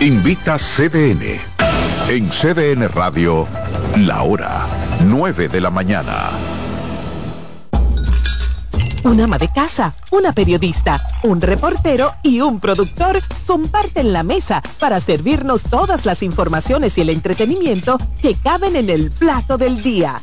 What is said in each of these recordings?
Invita CDN. En CDN Radio, la hora 9 de la mañana. Un ama de casa, una periodista, un reportero y un productor comparten la mesa para servirnos todas las informaciones y el entretenimiento que caben en el plato del día.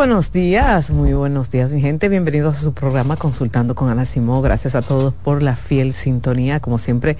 Buenos días, muy buenos días mi gente, bienvenidos a su programa Consultando con Ana Simó, gracias a todos por la fiel sintonía, como siempre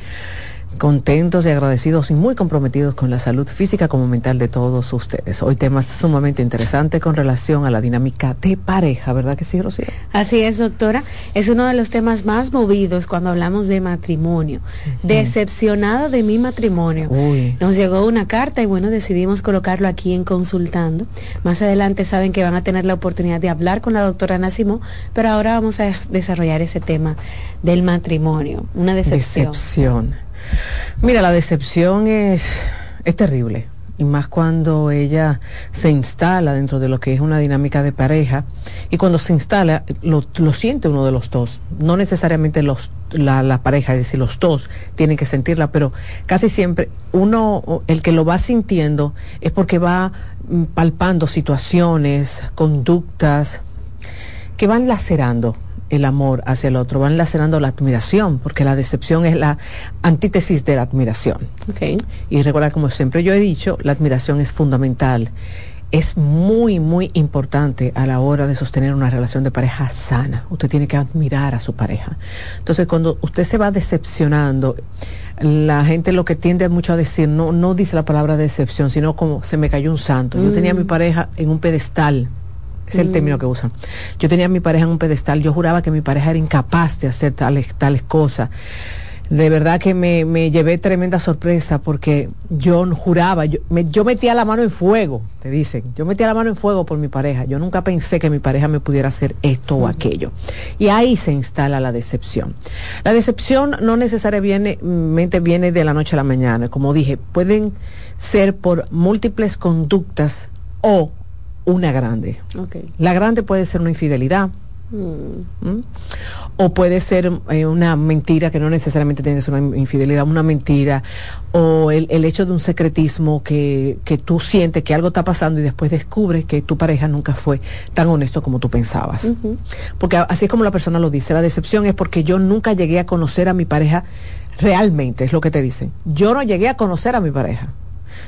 contentos y agradecidos y muy comprometidos con la salud física como mental de todos ustedes. Hoy temas sumamente interesantes con relación a la dinámica de pareja, ¿verdad que sí, Rocío? Así es, doctora. Es uno de los temas más movidos cuando hablamos de matrimonio. Decepcionada de mi matrimonio. Uy. Nos llegó una carta y bueno, decidimos colocarlo aquí en consultando. Más adelante saben que van a tener la oportunidad de hablar con la doctora Nacimo, pero ahora vamos a desarrollar ese tema del matrimonio. Una decepción. Decepción. Mira, la decepción es, es terrible. y más cuando ella se instala dentro de lo que es una dinámica de pareja y cuando se instala lo, lo siente uno de los dos, no necesariamente los, la, la, pareja, es decir, los dos tienen que sentirla, pero casi siempre uno, el que lo va sintiendo es porque va mm, palpando situaciones, conductas que van lacerando el amor hacia el otro, van lacerando la admiración, porque la decepción es la antítesis de la admiración. Okay. Y recuerda, como siempre yo he dicho, la admiración es fundamental. Es muy, muy importante a la hora de sostener una relación de pareja sana. Usted tiene que admirar a su pareja. Entonces, cuando usted se va decepcionando, la gente lo que tiende mucho a decir, no, no dice la palabra decepción, sino como se me cayó un santo. Yo tenía a mi pareja en un pedestal es el término que usan. Yo tenía a mi pareja en un pedestal, yo juraba que mi pareja era incapaz de hacer tales, tales cosas. De verdad que me, me llevé tremenda sorpresa porque yo juraba, yo, me, yo metía la mano en fuego, te dicen, yo metía la mano en fuego por mi pareja. Yo nunca pensé que mi pareja me pudiera hacer esto o aquello. Y ahí se instala la decepción. La decepción no necesariamente viene de la noche a la mañana. Como dije, pueden ser por múltiples conductas o una grande. Okay. La grande puede ser una infidelidad. Mm. ¿Mm? O puede ser eh, una mentira que no necesariamente tiene que ser una infidelidad, una mentira, o el, el hecho de un secretismo que, que, tú sientes que algo está pasando y después descubres que tu pareja nunca fue tan honesto como tú pensabas. Uh -huh. Porque así es como la persona lo dice, la decepción es porque yo nunca llegué a conocer a mi pareja realmente, es lo que te dicen. Yo no llegué a conocer a mi pareja.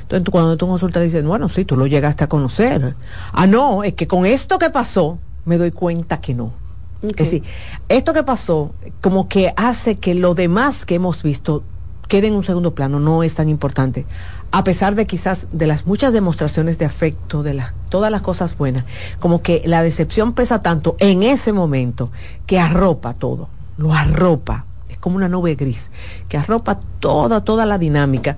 Entonces, cuando tú consultas, dices, bueno, sí, tú lo llegaste a conocer. Ah, no, es que con esto que pasó, me doy cuenta que no. Okay. Es decir, esto que pasó, como que hace que lo demás que hemos visto quede en un segundo plano, no es tan importante. A pesar de quizás de las muchas demostraciones de afecto, de las, todas las cosas buenas, como que la decepción pesa tanto en ese momento que arropa todo, lo arropa como una nube gris que arropa toda, toda la dinámica.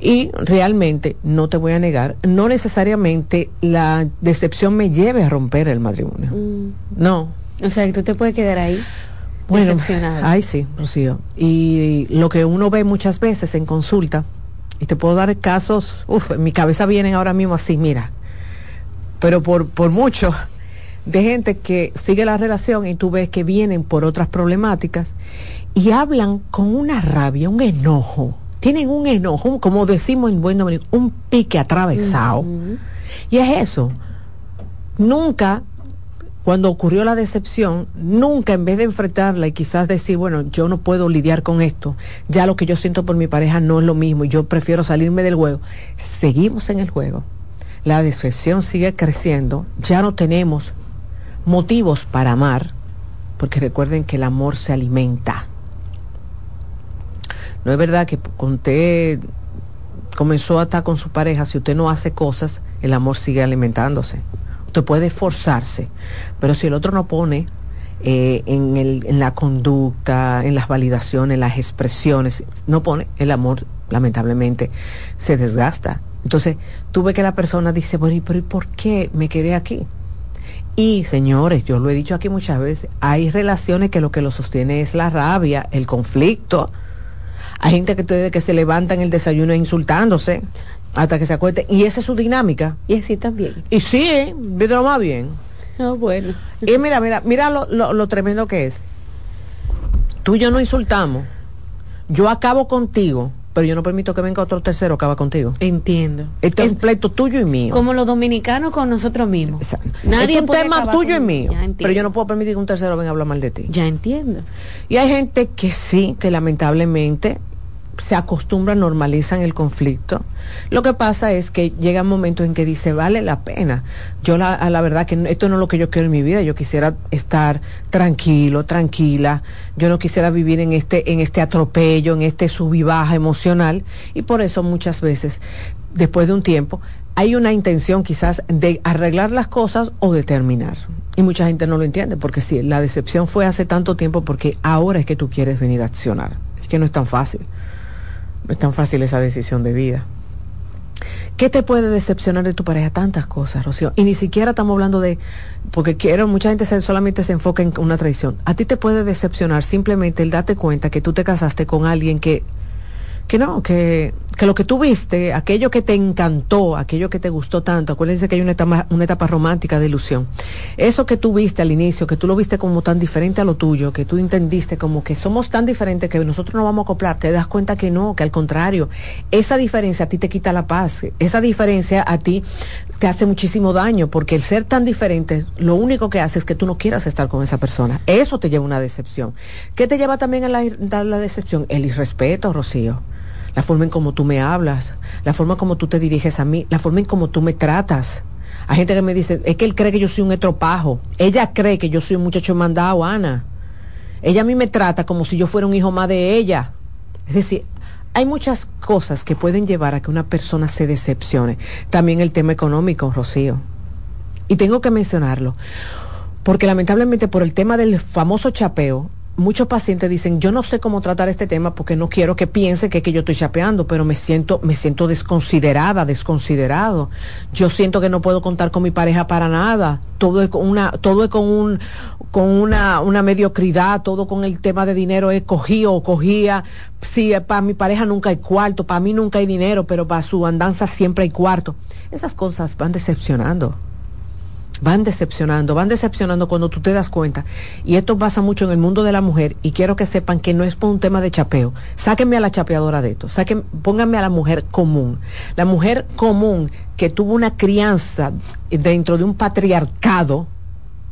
Y realmente, no te voy a negar, no necesariamente la decepción me lleve a romper el matrimonio. Mm. No. O sea, que tú te puedes quedar ahí bueno, decepcionado. Ay, sí, Rocío. Y lo que uno ve muchas veces en consulta, y te puedo dar casos, uff, en mi cabeza vienen ahora mismo así, mira, pero por, por mucho de gente que sigue la relación y tú ves que vienen por otras problemáticas y hablan con una rabia, un enojo. Tienen un enojo, como decimos en buen nombre, un pique atravesado. Uh -huh. Y es eso. Nunca, cuando ocurrió la decepción, nunca en vez de enfrentarla y quizás decir, bueno, yo no puedo lidiar con esto, ya lo que yo siento por mi pareja no es lo mismo y yo prefiero salirme del juego, seguimos en el juego. La decepción sigue creciendo, ya no tenemos motivos para amar, porque recuerden que el amor se alimenta. No es verdad que cuando usted comenzó a estar con su pareja, si usted no hace cosas, el amor sigue alimentándose. Usted puede esforzarse, pero si el otro no pone eh, en, la conducta, en las validaciones, en las expresiones, no pone, el amor lamentablemente se desgasta. Entonces, tú ves que la persona dice, bueno, pero ¿y por qué me quedé aquí? Y señores, yo lo he dicho aquí muchas veces, hay relaciones que lo que lo sostiene es la rabia, el conflicto. Hay gente que desde que se levanta en el desayuno insultándose hasta que se acueste. Y esa es su dinámica. Y así también. Y sí, ¿eh? lo más bien. Oh, bueno. Y mira, mira, mira lo, lo, lo tremendo que es. Tú y yo no insultamos. Yo acabo contigo pero yo no permito que venga otro tercero que acaba contigo. Entiendo. Esto es un pleito tuyo y mío. Como los dominicanos con nosotros mismos. Exacto. Nadie es un tema tuyo y mío. Pero yo no puedo permitir que un tercero venga a hablar mal de ti. Ya entiendo. Y hay gente que sí, que lamentablemente se acostumbran, normalizan el conflicto. Lo que pasa es que llega un momento en que dice, vale la pena. Yo la, a la verdad que esto no es lo que yo quiero en mi vida. Yo quisiera estar tranquilo, tranquila. Yo no quisiera vivir en este, en este atropello, en este sub baja emocional. Y por eso muchas veces, después de un tiempo, hay una intención quizás de arreglar las cosas o de terminar. Y mucha gente no lo entiende, porque si la decepción fue hace tanto tiempo, porque ahora es que tú quieres venir a accionar. Es que no es tan fácil. No es tan fácil esa decisión de vida. ¿Qué te puede decepcionar de tu pareja? Tantas cosas, Rocío. Y ni siquiera estamos hablando de, porque quiero, mucha gente se, solamente se enfoca en una traición. A ti te puede decepcionar simplemente el darte cuenta que tú te casaste con alguien que, que no, que, que lo que tú viste, aquello que te encantó, aquello que te gustó tanto, acuérdense que hay una etapa, una etapa romántica de ilusión. Eso que tú viste al inicio, que tú lo viste como tan diferente a lo tuyo, que tú entendiste como que somos tan diferentes que nosotros no vamos a acoplar, te das cuenta que no, que al contrario, esa diferencia a ti te quita la paz, esa diferencia a ti te hace muchísimo daño, porque el ser tan diferente, lo único que hace es que tú no quieras estar con esa persona. Eso te lleva a una decepción. ¿Qué te lleva también a la, a la decepción? El irrespeto, Rocío la forma en cómo tú me hablas, la forma como tú te diriges a mí, la forma en cómo tú me tratas. Hay gente que me dice, es que él cree que yo soy un estropajo. Ella cree que yo soy un muchacho mandado, Ana. Ella a mí me trata como si yo fuera un hijo más de ella. Es decir, hay muchas cosas que pueden llevar a que una persona se decepcione. También el tema económico, Rocío. Y tengo que mencionarlo. Porque lamentablemente por el tema del famoso chapeo, muchos pacientes dicen, yo no sé cómo tratar este tema porque no quiero que piense que, que yo estoy chapeando, pero me siento, me siento desconsiderada, desconsiderado. Yo siento que no puedo contar con mi pareja para nada. Todo es con una, todo es con un, con una, una mediocridad, todo con el tema de dinero es cogido o cogía. Sí, para mi pareja nunca hay cuarto, para mí nunca hay dinero, pero para su andanza siempre hay cuarto. Esas cosas van decepcionando van decepcionando, van decepcionando cuando tú te das cuenta. Y esto pasa mucho en el mundo de la mujer y quiero que sepan que no es por un tema de chapeo. Sáquenme a la chapeadora de esto, saquen, pónganme a la mujer común. La mujer común que tuvo una crianza dentro de un patriarcado,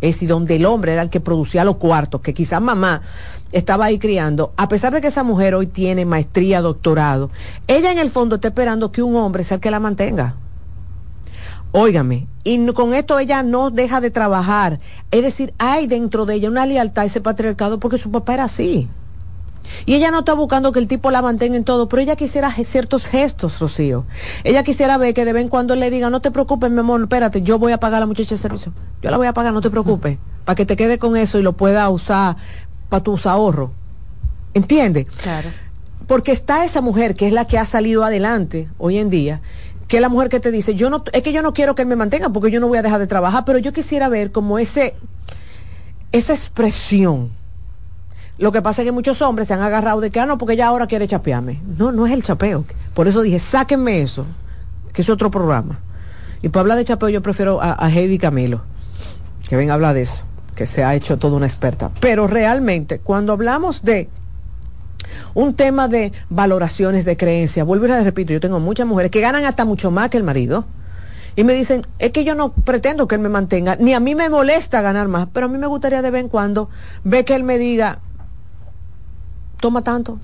es decir, donde el hombre era el que producía los cuartos, que quizás mamá estaba ahí criando, a pesar de que esa mujer hoy tiene maestría, doctorado, ella en el fondo está esperando que un hombre sea el que la mantenga Óigame, y con esto ella no deja de trabajar. Es decir, hay dentro de ella una lealtad a ese patriarcado porque su papá era así. Y ella no está buscando que el tipo la mantenga en todo, pero ella quisiera ciertos gestos, Rocío. Ella quisiera ver que de vez en cuando le diga, no te preocupes, mi amor, espérate, yo voy a pagar a la muchacha de servicio. Yo la voy a pagar, no te preocupes, para que te quede con eso y lo pueda usar para tus ahorros. ¿Entiendes? Claro. Porque está esa mujer que es la que ha salido adelante hoy en día, que la mujer que te dice, yo no, es que yo no quiero que él me mantenga porque yo no voy a dejar de trabajar, pero yo quisiera ver como ese, esa expresión. Lo que pasa es que muchos hombres se han agarrado de que, ah, no, porque ella ahora quiere chapearme. No, no es el chapeo. Por eso dije, sáquenme eso, que es otro programa. Y para hablar de chapeo yo prefiero a, a Heidi Camilo, que venga a hablar de eso, que se ha hecho toda una experta. Pero realmente, cuando hablamos de un tema de valoraciones de creencia. Vuelvo y les repito, yo tengo muchas mujeres que ganan hasta mucho más que el marido. Y me dicen, es que yo no pretendo que él me mantenga, ni a mí me molesta ganar más, pero a mí me gustaría de vez en cuando ver que él me diga, toma tanto,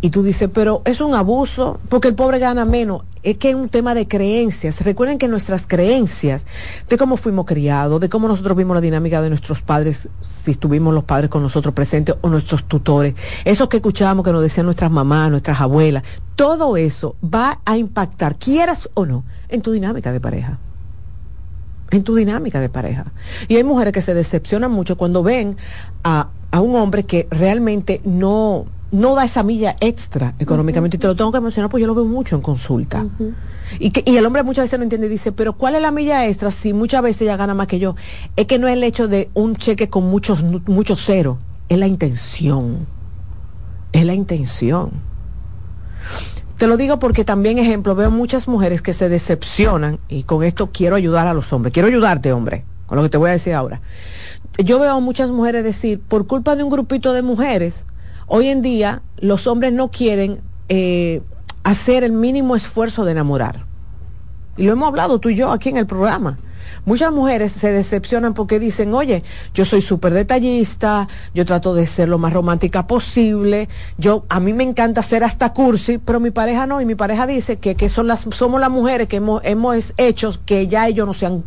y tú dices, pero es un abuso porque el pobre gana menos. Es que es un tema de creencias. Recuerden que nuestras creencias, de cómo fuimos criados, de cómo nosotros vimos la dinámica de nuestros padres, si estuvimos los padres con nosotros presentes o nuestros tutores, eso que escuchábamos que nos decían nuestras mamás, nuestras abuelas, todo eso va a impactar, quieras o no, en tu dinámica de pareja en tu dinámica de pareja. Y hay mujeres que se decepcionan mucho cuando ven a, a un hombre que realmente no, no da esa milla extra económicamente. Y te lo tengo que mencionar porque yo lo veo mucho en consulta. y, que, y el hombre muchas veces no entiende y dice, pero ¿cuál es la milla extra si muchas veces ella gana más que yo? Es que no es el hecho de un cheque con muchos, muchos ceros, es la intención. Es la intención. Te lo digo porque también, ejemplo, veo muchas mujeres que se decepcionan y con esto quiero ayudar a los hombres. Quiero ayudarte, hombre, con lo que te voy a decir ahora. Yo veo a muchas mujeres decir, por culpa de un grupito de mujeres, Hoy en día los hombres no quieren eh, hacer el mínimo esfuerzo de enamorar. Y lo hemos hablado tú y yo aquí en el programa. Muchas mujeres se decepcionan porque dicen, oye, yo soy súper detallista, yo trato de ser lo más romántica posible, yo, a mí me encanta ser hasta cursi, pero mi pareja no, y mi pareja dice que, que son las, somos las mujeres que hemos, hemos hecho que ya ellos no sean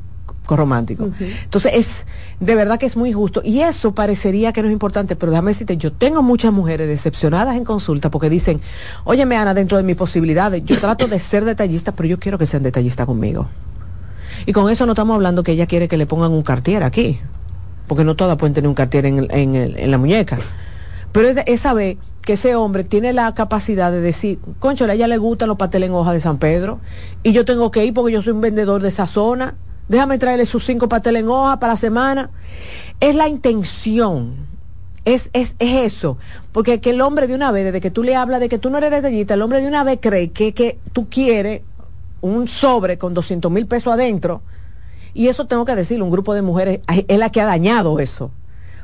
romántico. Entonces es de verdad que es muy justo y eso parecería que no es importante, pero déjame decirte, yo tengo muchas mujeres decepcionadas en consulta porque dicen, óyeme Ana, dentro de mis posibilidades, yo trato de ser detallista, pero yo quiero que sean detallistas conmigo. Y con eso no estamos hablando que ella quiere que le pongan un cartier aquí, porque no todas pueden tener un cartier en, en, en la muñeca. Pero es, es saber que ese hombre tiene la capacidad de decir, concho, a ella le gustan los pasteles en hoja de San Pedro, y yo tengo que ir porque yo soy un vendedor de esa zona, déjame traerle sus cinco pasteles en hoja para la semana. Es la intención, Es, es, es eso. Porque que el hombre de una vez, desde que tú le hablas de que tú no eres detallista, el hombre de una vez cree que, que tú quieres un sobre con 200 mil pesos adentro. Y eso tengo que decirlo, un grupo de mujeres es la que ha dañado eso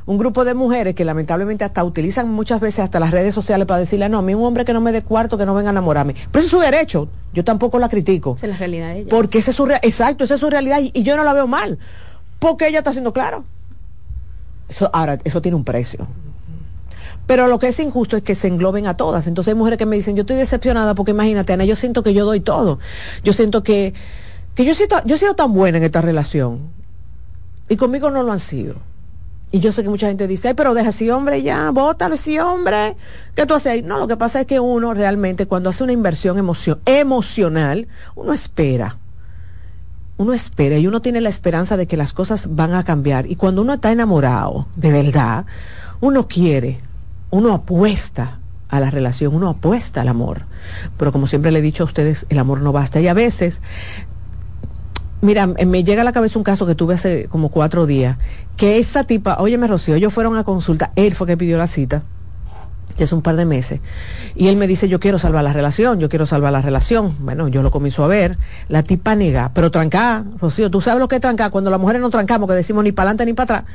un grupo de mujeres que lamentablemente hasta utilizan muchas veces hasta las redes sociales para decirle, no, a mí un hombre que no me dé cuarto, que no venga a enamorarme. Pero ese es su derecho, yo tampoco la critico. Esa es la realidad de ella. Porque esa es su exacto, esa es su realidad y, y, yo no la veo mal, porque ella está haciendo claro. Eso, ahora, eso tiene un precio. Pero lo que es injusto es que se engloben a todas. Entonces hay mujeres que me dicen, yo estoy decepcionada porque imagínate, Ana, yo siento que yo doy todo. Yo siento que, que yo, siento, yo he sido tan buena en esta relación y conmigo no lo han sido. Y yo sé que mucha gente dice, pero deja ese hombre ya, bótalo ese hombre. ¿Qué tú haces? No, lo que pasa es que uno realmente cuando hace una inversión emocio emocional, uno espera. Uno espera y uno tiene la esperanza de que las cosas van a cambiar. Y cuando uno está enamorado, de verdad, uno quiere, uno apuesta a la relación, uno apuesta al amor. Pero como siempre le he dicho a ustedes, el amor no basta. Y a veces Mira, me llega a la cabeza un caso que tuve hace como cuatro días, que esa tipa, oye, me Rocío, ellos fueron a consulta, él fue que pidió la cita, que es un par de meses. Y él me dice, yo quiero salvar la relación, yo quiero salvar la relación. Bueno, yo lo comienzo a ver, la tipa nega, pero tranca, Rocío, tú sabes lo que es trancar, cuando las mujeres no trancamos, que decimos ni para adelante ni para atrás.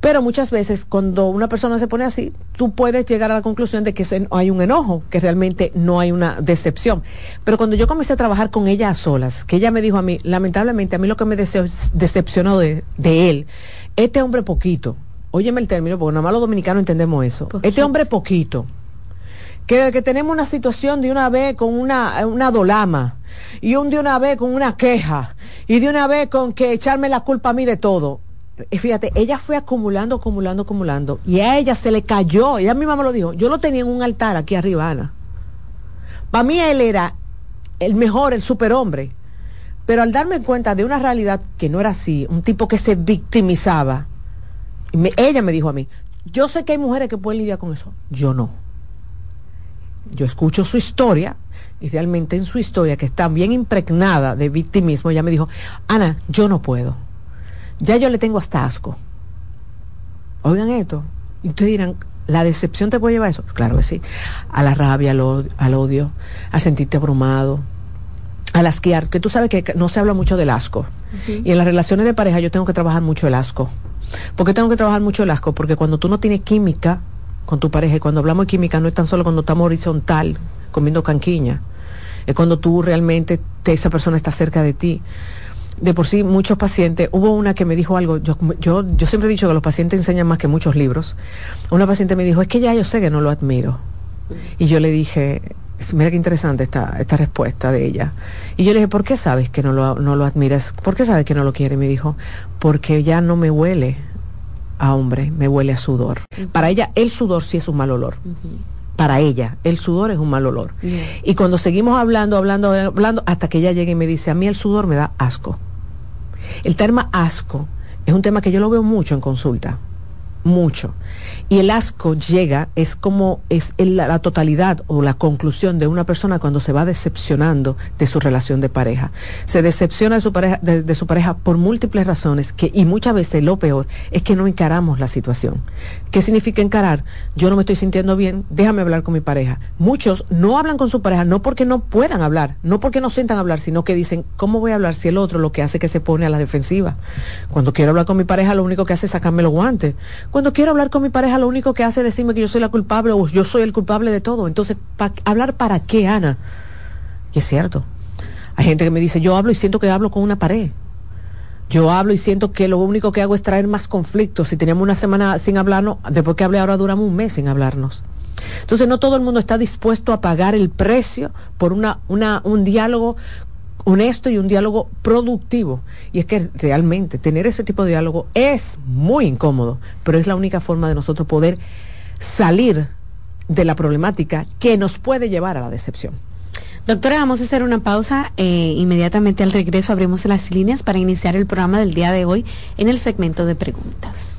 Pero muchas veces, cuando una persona se pone así, tú puedes llegar a la conclusión de que hay un enojo, que realmente no hay una decepción. Pero cuando yo comencé a trabajar con ella a solas, que ella me dijo a mí, lamentablemente, a mí lo que me decepcionó de, de él, este hombre poquito, óyeme el término, porque nada más los dominicanos entendemos eso. Este hombre poquito, que, que tenemos una situación de una vez con una, una dolama, y un de una vez con una queja, y de una vez con que echarme la culpa a mí de todo. Y fíjate, ella fue acumulando, acumulando, acumulando, y a ella se le cayó, ella misma me lo dijo, yo lo tenía en un altar aquí arriba, Ana. Para mí él era el mejor, el superhombre. Pero al darme cuenta de una realidad que no era así, un tipo que se victimizaba, ella me dijo a mí, yo sé que hay mujeres que pueden lidiar con eso, yo no. Yo escucho su historia y realmente en su historia, que está bien impregnada de victimismo, ella me dijo, Ana, yo no puedo. Ya yo le tengo hasta asco. Oigan esto. Y ustedes dirán, ¿la decepción te puede llevar a eso? Claro que sí. A la rabia, al, odio, al odio a sentirte abrumado, al asquear, que tú sabes que no se habla mucho del asco. Uh -huh. Y en las relaciones de pareja yo tengo que trabajar mucho el asco. ¿Por qué tengo que trabajar mucho el asco? Porque cuando tú no tienes química con tu pareja, cuando hablamos de química no es tan solo cuando estamos horizontal, comiendo canquiña, es cuando tú realmente, te, esa persona está cerca de ti. De por sí, muchos pacientes, hubo una que me dijo algo, yo, yo, yo siempre he dicho que los pacientes enseñan más que muchos libros. Una paciente me dijo, es que ya yo sé que no lo admiro. Y yo le dije, mira qué interesante esta, esta respuesta de ella. Y yo le dije, ¿por qué sabes que no lo, no lo admiras? ¿Por qué sabes que no lo quiere? Me dijo, porque ya no me huele a hombre, me huele a sudor. Uh -huh. Para ella, el sudor sí es un mal olor. Uh -huh. Para ella, el sudor es un mal olor. Y cuando seguimos hablando, hablando, hablando, hasta que ella llegue y me dice, a mí el sudor me da asco. El tema asco es un tema que yo lo veo mucho en consulta mucho. Y el asco llega, es como es la, totalidad o la conclusión de una persona cuando se va decepcionando de su relación de pareja. Se decepciona de su pareja, de, de su pareja por múltiples razones que, y muchas veces lo peor es que no encaramos la situación. ¿Qué significa encarar? Yo no me estoy sintiendo bien, déjame hablar con mi pareja. Muchos no hablan con su pareja, no porque no puedan hablar, no porque no sientan hablar, sino que dicen, ¿cómo voy a hablar si el otro lo que hace es que se pone a la defensiva? Cuando quiero hablar con mi pareja, lo único que hace es sacarme los guantes cuando quiero hablar con mi pareja, lo único que hace es decirme que yo soy la culpable o yo soy el culpable de todo. Entonces, ¿pa ¿hablar para qué, Ana? Y es cierto. Hay gente que me dice, yo hablo y siento que hablo con una pared. Yo hablo y siento que lo único que hago es traer más conflictos. Si teníamos una semana sin hablarnos, después que hablé ahora duramos un mes sin hablarnos. Entonces no todo el mundo está dispuesto a pagar el precio por una, un diálogo honesto y un diálogo productivo. Y es que realmente tener ese tipo de diálogo es muy incómodo, pero es la única forma de nosotros poder salir de la problemática que nos puede llevar a la decepción. Doctora, vamos a hacer una pausa. Eh, inmediatamente al regreso abrimos las líneas para iniciar el programa del día de hoy en el segmento de preguntas.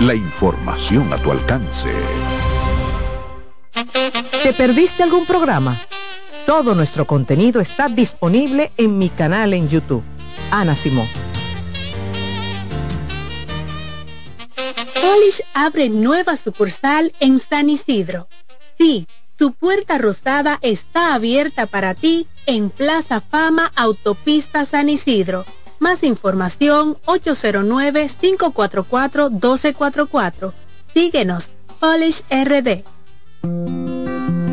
La información a tu alcance. ¿Te perdiste algún programa? Todo nuestro contenido está disponible en mi canal en YouTube. Ana Simón. Polish abre nueva sucursal en San Isidro. Sí, su puerta rosada está abierta para ti en Plaza Fama Autopista San Isidro. Más información 809-544-1244. Síguenos, Polish RD.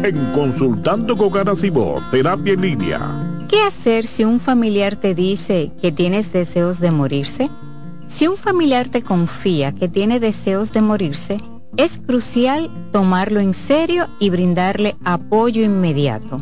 En Consultando con Terapia en Línea. ¿Qué hacer si un familiar te dice que tienes deseos de morirse? Si un familiar te confía que tiene deseos de morirse, es crucial tomarlo en serio y brindarle apoyo inmediato.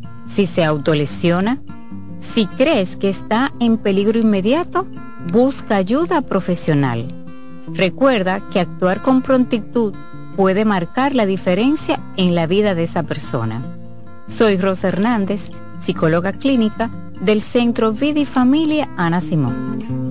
si se autolesiona, si crees que está en peligro inmediato, busca ayuda profesional. Recuerda que actuar con prontitud puede marcar la diferencia en la vida de esa persona. Soy Rosa Hernández, psicóloga clínica del Centro Vida y Familia Ana Simón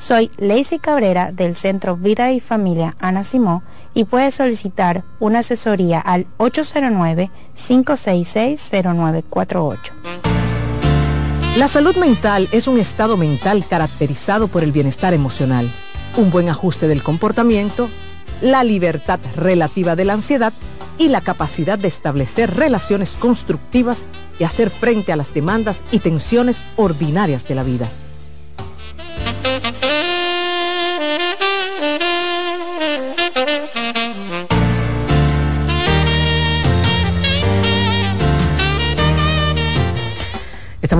Soy Lacey Cabrera del Centro Vida y Familia Ana Simó y puedes solicitar una asesoría al 809-566-0948. La salud mental es un estado mental caracterizado por el bienestar emocional, un buen ajuste del comportamiento, la libertad relativa de la ansiedad y la capacidad de establecer relaciones constructivas y hacer frente a las demandas y tensiones ordinarias de la vida.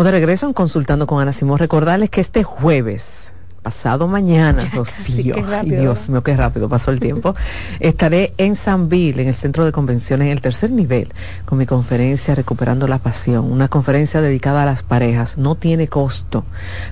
De regreso en Consultando con Ana Simón. Recordarles que este jueves pasado mañana, Rocío, ay, Dios mío, qué rápido pasó el tiempo, estaré en Sanville, en el centro de convenciones, en el tercer nivel, con mi conferencia Recuperando la Pasión, una conferencia dedicada a las parejas, no tiene costo,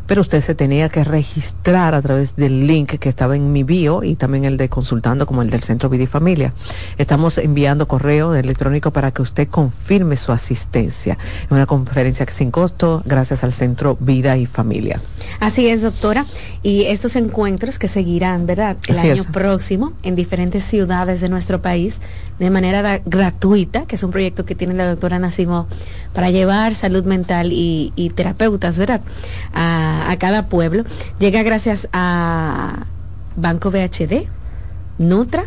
pero usted se tenía que registrar a través del link que estaba en mi bio y también el de consultando como el del Centro Vida y Familia. Estamos enviando correo electrónico para que usted confirme su asistencia. Es una conferencia sin costo gracias al Centro Vida y Familia. Así es, doctora y estos encuentros que seguirán, ¿verdad? El año próximo en diferentes ciudades de nuestro país de manera gratuita, que es un proyecto que tiene la doctora Nacimo para llevar salud mental y, terapeutas, ¿verdad? A, a cada pueblo. Llega gracias a Banco BHD, Nutra,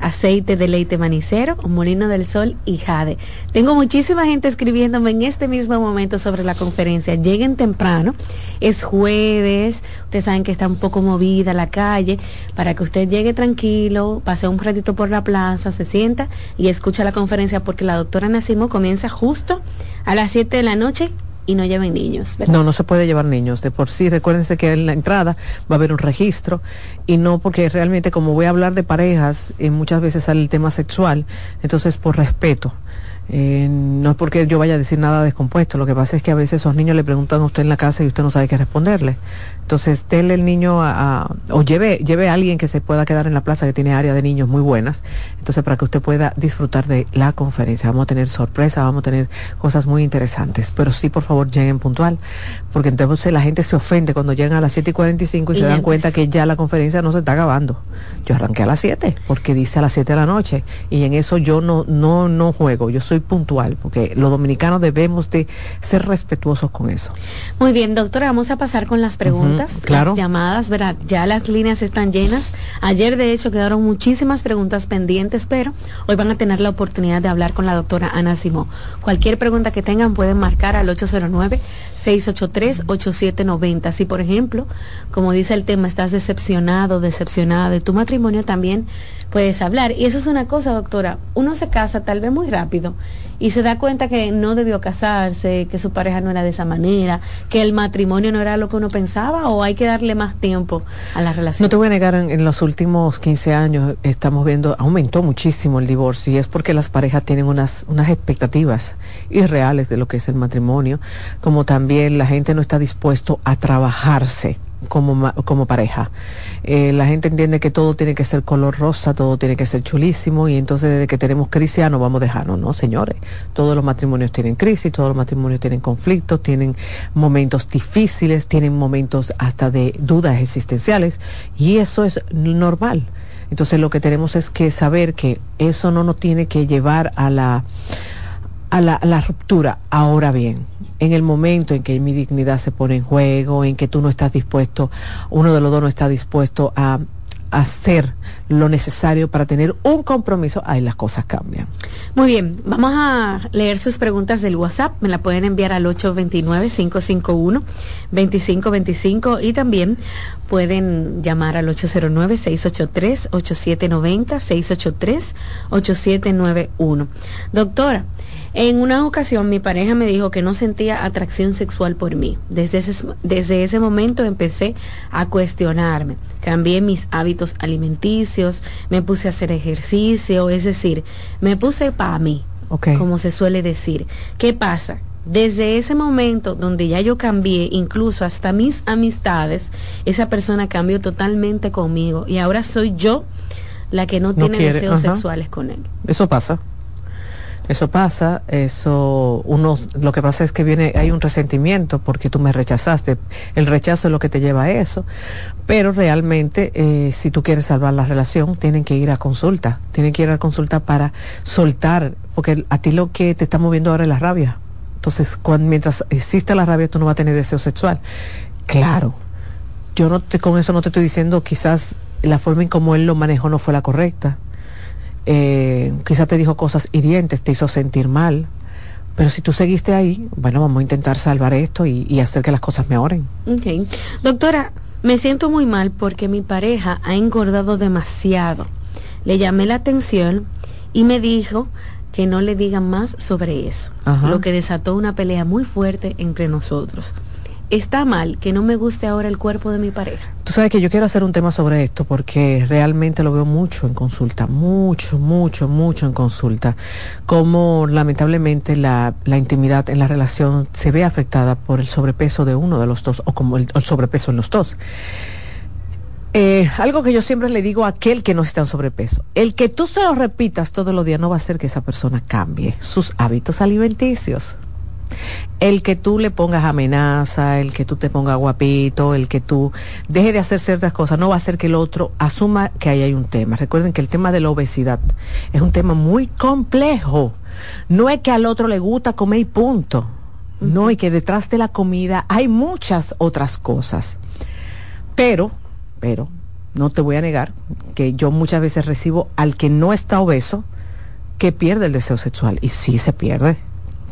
aceite de leite manicero, molino del sol y jade. Tengo muchísima gente escribiéndome en este mismo momento sobre la conferencia. Lleguen temprano, es jueves, ustedes saben que está un poco movida la calle, para que usted llegue tranquilo, pase un ratito por la plaza, se sienta y escucha la conferencia porque la doctora Nacimo comienza justo a las 7 de la noche y no lleven niños. No, no se puede llevar niños. De por sí, recuérdense que en la entrada va a haber un registro y no porque realmente como voy a hablar de parejas, y muchas veces sale el tema sexual, entonces por respeto. Eh, no es porque yo vaya a decir nada descompuesto, lo que pasa es que a veces esos niños le preguntan a usted en la casa y usted no sabe qué responderle. Entonces, déle el niño a, o lleve, lleve a alguien que se pueda quedar en la plaza que tiene área de niños muy buenas. Entonces, para que usted pueda disfrutar de la conferencia. Vamos a tener sorpresa, vamos a tener cosas muy interesantes. Pero sí, por favor, lleguen puntual. Porque entonces la gente se ofende cuando llegan a las 7 y 45 y, y se dan cuenta que ya la conferencia no se está acabando. Yo arranqué a las 7 porque dice a las 7 de la noche. Y en eso yo no, no, no juego. Yo soy puntual porque los dominicanos debemos de ser respetuosos con eso. Muy bien, doctora, vamos a pasar con las preguntas las llamadas, ¿verdad? Ya las líneas están llenas. Ayer, de hecho, quedaron muchísimas preguntas pendientes, pero hoy van a tener la oportunidad de hablar con la doctora Ana Simó. Cualquier pregunta que tengan pueden marcar al 809 683-8790. Si, por ejemplo, como dice el tema, estás decepcionado, decepcionada de tu matrimonio, también puedes hablar. Y eso es una cosa, doctora. Uno se casa tal vez muy rápido y se da cuenta que no debió casarse, que su pareja no era de esa manera, que el matrimonio no era lo que uno pensaba o hay que darle más tiempo a la relación. No te voy a negar, en, los últimos 15 años estamos viendo, aumentó muchísimo el divorcio y es porque las parejas tienen unas, unas expectativas irreales de lo que es el matrimonio, como también la gente no está dispuesto a trabajarse como, como pareja. Eh, la gente entiende que todo tiene que ser color rosa, todo tiene que ser chulísimo y entonces desde que tenemos crisis ya no vamos a dejarnos, no señores. Todos los matrimonios tienen crisis, todos los matrimonios tienen conflictos, tienen momentos difíciles, tienen momentos hasta de dudas existenciales y eso es normal. Entonces lo que tenemos es que saber que eso no nos tiene que llevar a la, a la, la ruptura. Ahora bien, en el momento en que mi dignidad se pone en juego, en que tú no estás dispuesto, uno de los dos no está dispuesto a hacer lo necesario para tener un compromiso, ahí las cosas cambian. Muy bien, vamos a leer sus preguntas del WhatsApp, me la pueden enviar al 829-551-2525 y también pueden llamar al 809-683-8790, 683-8791. Doctora, en una ocasión mi pareja me dijo que no sentía atracción sexual por mí. Desde ese, desde ese momento empecé a cuestionarme. Cambié mis hábitos alimenticios, me puse a hacer ejercicio, es decir, me puse para mí, como se suele decir. ¿Qué pasa? Desde ese momento donde ya yo cambié, incluso hasta mis amistades, esa persona cambió totalmente conmigo y ahora soy yo la que no, tiene deseos sexuales con él. Eso pasa. Eso pasa, eso uno lo que pasa es que viene hay un resentimiento porque tú me rechazaste. El rechazo es lo que te lleva a eso, pero realmente eh, si tú quieres salvar la relación tienen que ir a consulta, tienen que ir a consulta para soltar, porque a ti lo que te está moviendo ahora es la rabia. Entonces, mientras existe la rabia, tú no vas a tener deseo sexual. Claro, yo no te, con eso no te estoy diciendo quizás la forma en cómo él lo manejó no fue la correcta eh, quizá te dijo cosas hirientes, te hizo sentir mal, pero si tú seguiste ahí, bueno, vamos a intentar salvar esto y, hacer que las cosas mejoren. Ok. Doctora, me siento muy mal porque mi pareja ha engordado demasiado. Le llamé la atención y me dijo que no le digan más sobre eso, lo que desató una pelea muy fuerte entre nosotros. ¿Está mal que no me guste ahora el cuerpo de mi pareja? Tú sabes que yo quiero hacer un tema sobre esto porque realmente lo veo mucho en consulta, mucho, mucho, mucho en consulta, como lamentablemente la, la intimidad en la relación se ve afectada por el sobrepeso de uno de los dos o como el, sobrepeso en los dos. Eh, algo que yo siempre le digo a aquel que no está en sobrepeso, el que tú se lo repitas todos los días no va a hacer que esa persona cambie sus hábitos alimenticios. El que tú le pongas amenaza, el que tú te pongas guapito, el que tú deje de hacer ciertas cosas, no va a hacer que el otro asuma que ahí hay un tema. Recuerden que el tema de la obesidad es un tema muy complejo. No es que al otro le gusta comer y punto. No, y que detrás de la comida hay muchas otras cosas. Pero pero no te voy a negar que yo muchas veces recibo al que no está obeso que pierde el deseo sexual. Y sí se pierde,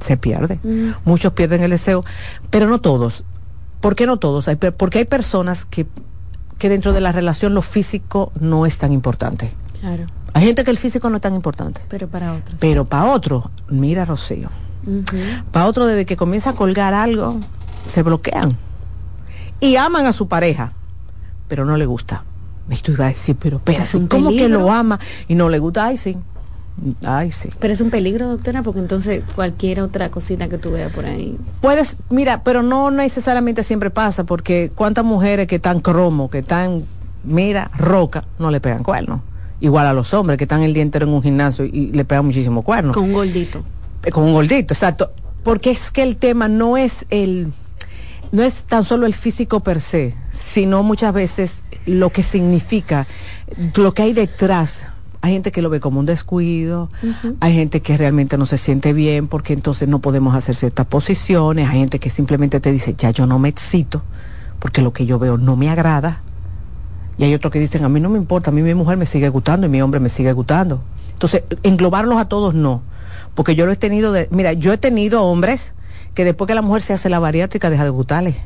se pierde. Mm. Muchos pierden el deseo, pero no todos. ¿Por qué no todos? Hay, porque hay personas que, que dentro de la relación lo físico no es tan importante. Claro. Hay gente que el físico no es tan importante. Pero para otros. Pero para otro, mira Rocío. Para otro, desde que comienza a colgar algo, se bloquean. Y aman a su pareja pero no le gusta. Y tú ibas a decir, pero espérate, ¿cómo que lo ama y no le gusta? Ay, sí. Ay, sí. Pero es un peligro, doctora, porque entonces cualquier otra cosita que tú veas por ahí. Puedes, mira, pero no necesariamente siempre pasa, porque cuántas mujeres que están cromo, que están, mira, roca, no le pegan cuernos. Igual a los hombres que están el día entero en un gimnasio y le pegan muchísimo cuernos. Con un gordito. Eh, con un gordito, exacto. Porque es que el tema no es el no es tan solo el físico per se, sino muchas veces lo que significa, lo que hay detrás. Hay gente que lo ve como un descuido, hay gente que realmente no se siente bien porque entonces no podemos hacer ciertas posiciones, hay gente que simplemente te dice, ya yo no me excito porque lo que yo veo no me agrada. Y hay otros que dicen, a mí no me importa, a mí mi mujer me sigue gustando y mi hombre me sigue gustando. Entonces, englobarlos a todos no, porque yo lo he tenido de, mira, yo he tenido hombres que después que la mujer se hace la bariátrica deja de gustarle.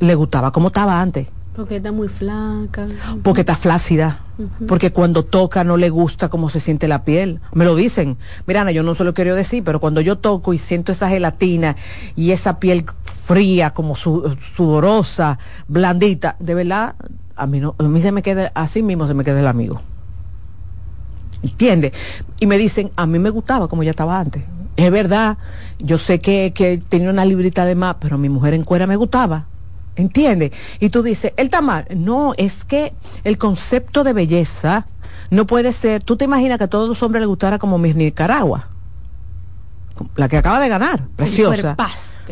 Le gustaba como estaba antes. Porque está muy flaca. Porque está flácida. Porque cuando toca no le gusta cómo se siente la piel. Me lo dicen. Mira, Ana, yo no se lo quiero decir, pero cuando yo toco y siento esa gelatina y esa piel fría, como sudorosa, blandita, de verdad, a mí, no, a mí se me queda, así mismo se me queda el amigo. ¿Entiendes? Y me dicen, a mí me gustaba como ya estaba antes es verdad, yo sé que, que tenía una librita de más, pero a mi mujer en cuera me gustaba. ¿Entiendes? Y tú dices, el mal. No, es que el concepto de belleza no puede ser. Tú te imaginas que a todos los hombres les gustara como mi Nicaragua. La que acaba de ganar, preciosa.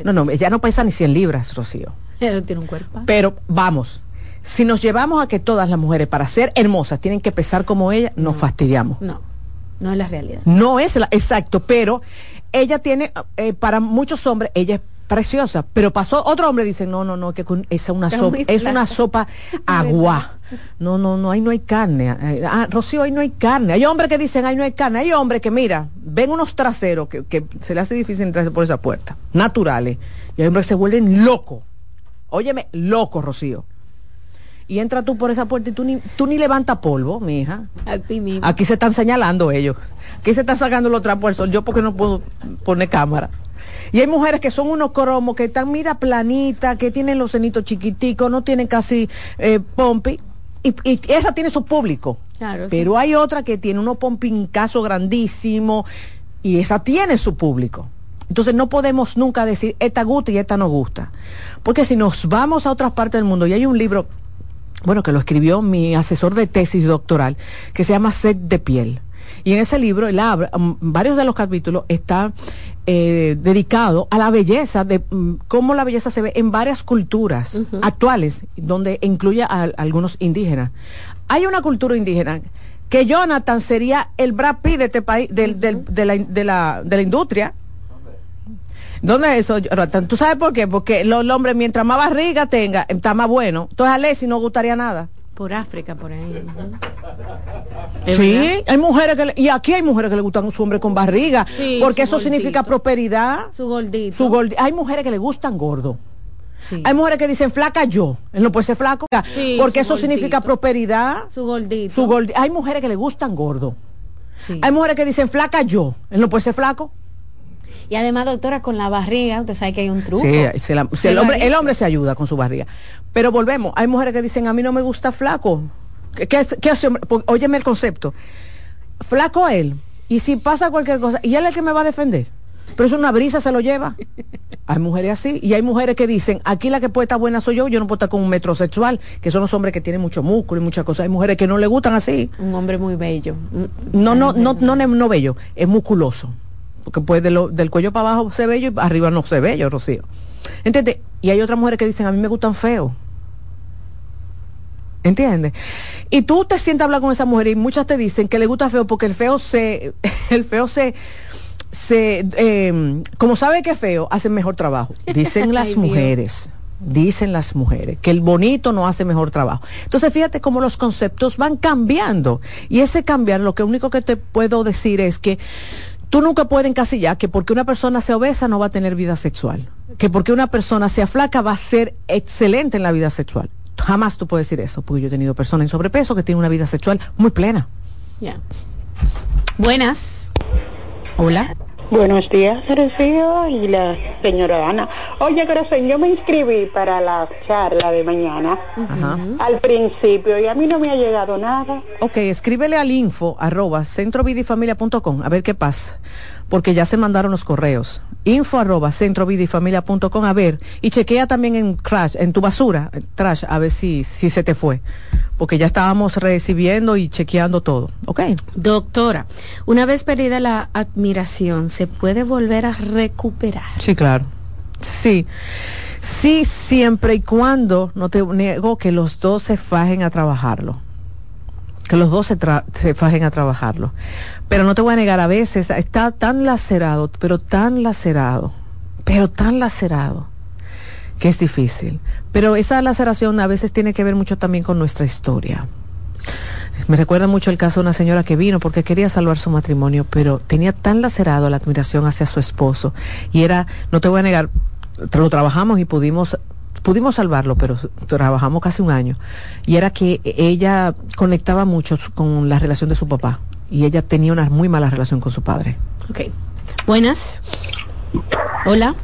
No, no, ella no pesa ni 100 libras, Rocío. Ella tiene un cuerpo. Pero vamos, si nos llevamos a que todas las mujeres para ser hermosas tienen que pesar como ella, nos fastidiamos. No. No es la realidad. No es la, exacto, pero ella tiene, eh, para muchos hombres, ella es preciosa, pero pasó otro hombre dice, no, no, no, que es una sopa, es una sopa agua. No, no, no, ahí no hay carne. Eh, ah, Rocío, ahí no hay carne. Hay hombres que dicen, ahí no hay carne. Hay hombres que, mira, ven unos traseros que, que se le hace difícil entrarse por esa puerta, naturales. Y hay hombres que se vuelven locos. Óyeme, locos, Rocío y entra tú por esa puerta y tú ni, tú ni levantas polvo, mi hija. A ti mismo. Aquí se están señalando ellos. Aquí se están sacando los trapos Yo porque no puedo poner cámara. Y hay mujeres que son unos cromos, que están, mira, planitas, que tienen los cenitos chiquiticos, no tienen casi eh, pompi. Y, esa tiene su público. Claro, Pero hay otra que tiene unos caso grandísimo y esa tiene su público. Entonces no podemos nunca decir, esta gusta y esta no gusta. Porque si nos vamos a otras partes del mundo, y hay un libro bueno, que lo escribió mi asesor de tesis doctoral, que se llama Set de Piel. Y en ese libro, él mm, varios de los capítulos están eh, dedicados a la belleza, de mm, cómo la belleza se ve en varias culturas actuales, donde incluye a, algunos indígenas. Hay una cultura indígena que Jonathan sería el Brad Pitt de este país, de, la, de, la, de la industria. ¿Dónde es eso, ¿Tú sabes por qué? Porque el, hombre, mientras más barriga tenga, está más bueno. Entonces a Leslie no gustaría nada. Por África, por ahí. Sí, hay mujeres que y aquí hay mujeres que le gustan su hombre con barriga, porque eso significa prosperidad. Su gordito. Su hay mujeres que le gustan gordo. Hay mujeres que dicen flaca yo, él no puede ser flaco, porque eso significa prosperidad. Su gordito. Su hay mujeres que le gustan gordo. Hay mujeres que dicen flaca yo, él no puede ser flaco. Y además, doctora, con la barriga, usted sabe que hay un truco. Sí, se la- se el, hombre, el hombre se ayuda con su barriga. Pero volvemos, hay mujeres que dicen, a mí no me gusta flaco. ¿Qué, qué óyeme el concepto. Flaco él, y si pasa cualquier cosa, y él es el que me va a defender. Pero eso una brisa se lo lleva. Hay mujeres así, y hay mujeres que dicen, aquí la que puede estar buena soy yo, yo no puedo estar con un metrosexual, que son los hombres que tienen mucho músculo y muchas cosas. Hay mujeres que no le gustan así. Un hombre muy bello. No, no, no, no, no, no bello, es musculoso. Porque pues de lo- del cuello para abajo se bello y arriba no se bello, Rocío. ¿Entiendes? Y hay otras mujeres que dicen, a mí me gustan feos. ¿Entiendes? Y tú te sientas a hablar con esa mujer y muchas te dicen que le gusta feo porque el feo se, el feo se, se, eh, como sabe que es feo, hace mejor trabajo. Dicen las mujeres. Dicen las mujeres que el bonito no hace mejor trabajo. Entonces fíjate cómo los conceptos van cambiando. Y ese cambiar, lo que único que te puedo decir es que tú nunca puedes encasillar que porque una persona sea obesa no va a tener vida sexual. Que porque una persona sea flaca va a ser excelente en la vida sexual. Jamás tú puedes decir eso, porque yo he tenido personas en sobrepeso que tienen una vida sexual muy plena. Ya. Buenas. Hola. Buenos días, Rocío y la señora Ana. Oye, corazón, yo me inscribí para la charla de mañana Ajá. al principio y a mí no me ha llegado nada. Ok, escríbele al info arroba centrovidifamilia.com a ver qué pasa, porque ya se mandaron los correos. Info arroba centrovidifamilia.com a ver y chequea también en crash, en tu basura, trash, a ver si, si se te fue, porque ya estábamos recibiendo y chequeando todo. Ok. Doctora, una vez perdida la admiración, ¿se puede volver a recuperar? Sí, claro. Sí. Sí, siempre y cuando, no te niego que los dos se fajen a trabajarlo. Que los dos se, tra- se fajen a trabajarlo. Pero no te voy a negar, a veces está tan lacerado, pero tan lacerado, pero tan lacerado, que es difícil. Pero esa laceración a veces tiene que ver mucho también con nuestra historia. Me recuerda mucho el caso de una señora que vino porque quería salvar su matrimonio, pero tenía tan lacerado la admiración hacia su esposo. Y era, no te voy a negar, lo trabajamos y pudimos pudimos salvarlo, pero trabajamos casi un año. Y era que ella conectaba mucho con la relación de su papá. Y ella tenía una muy mala relación con su padre. Ok. Buenas. Hola.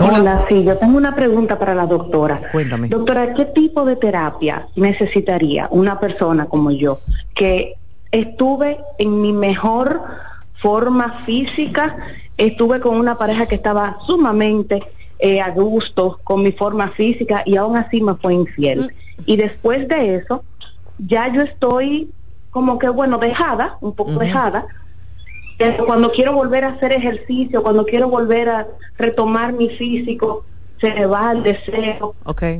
Hola. sí, yo tengo una pregunta para la doctora. Cuéntame. Doctora, ¿qué tipo de terapia necesitaría una persona como yo que estuve en mi mejor forma física, estuve con una pareja que estaba sumamente eh, a gusto con mi forma física y aún así me fue infiel? Y después de eso, ya yo estoy como que, bueno, dejada, un poco dejada, pero cuando quiero volver a hacer ejercicio, cuando quiero volver a retomar mi físico, se me va el deseo.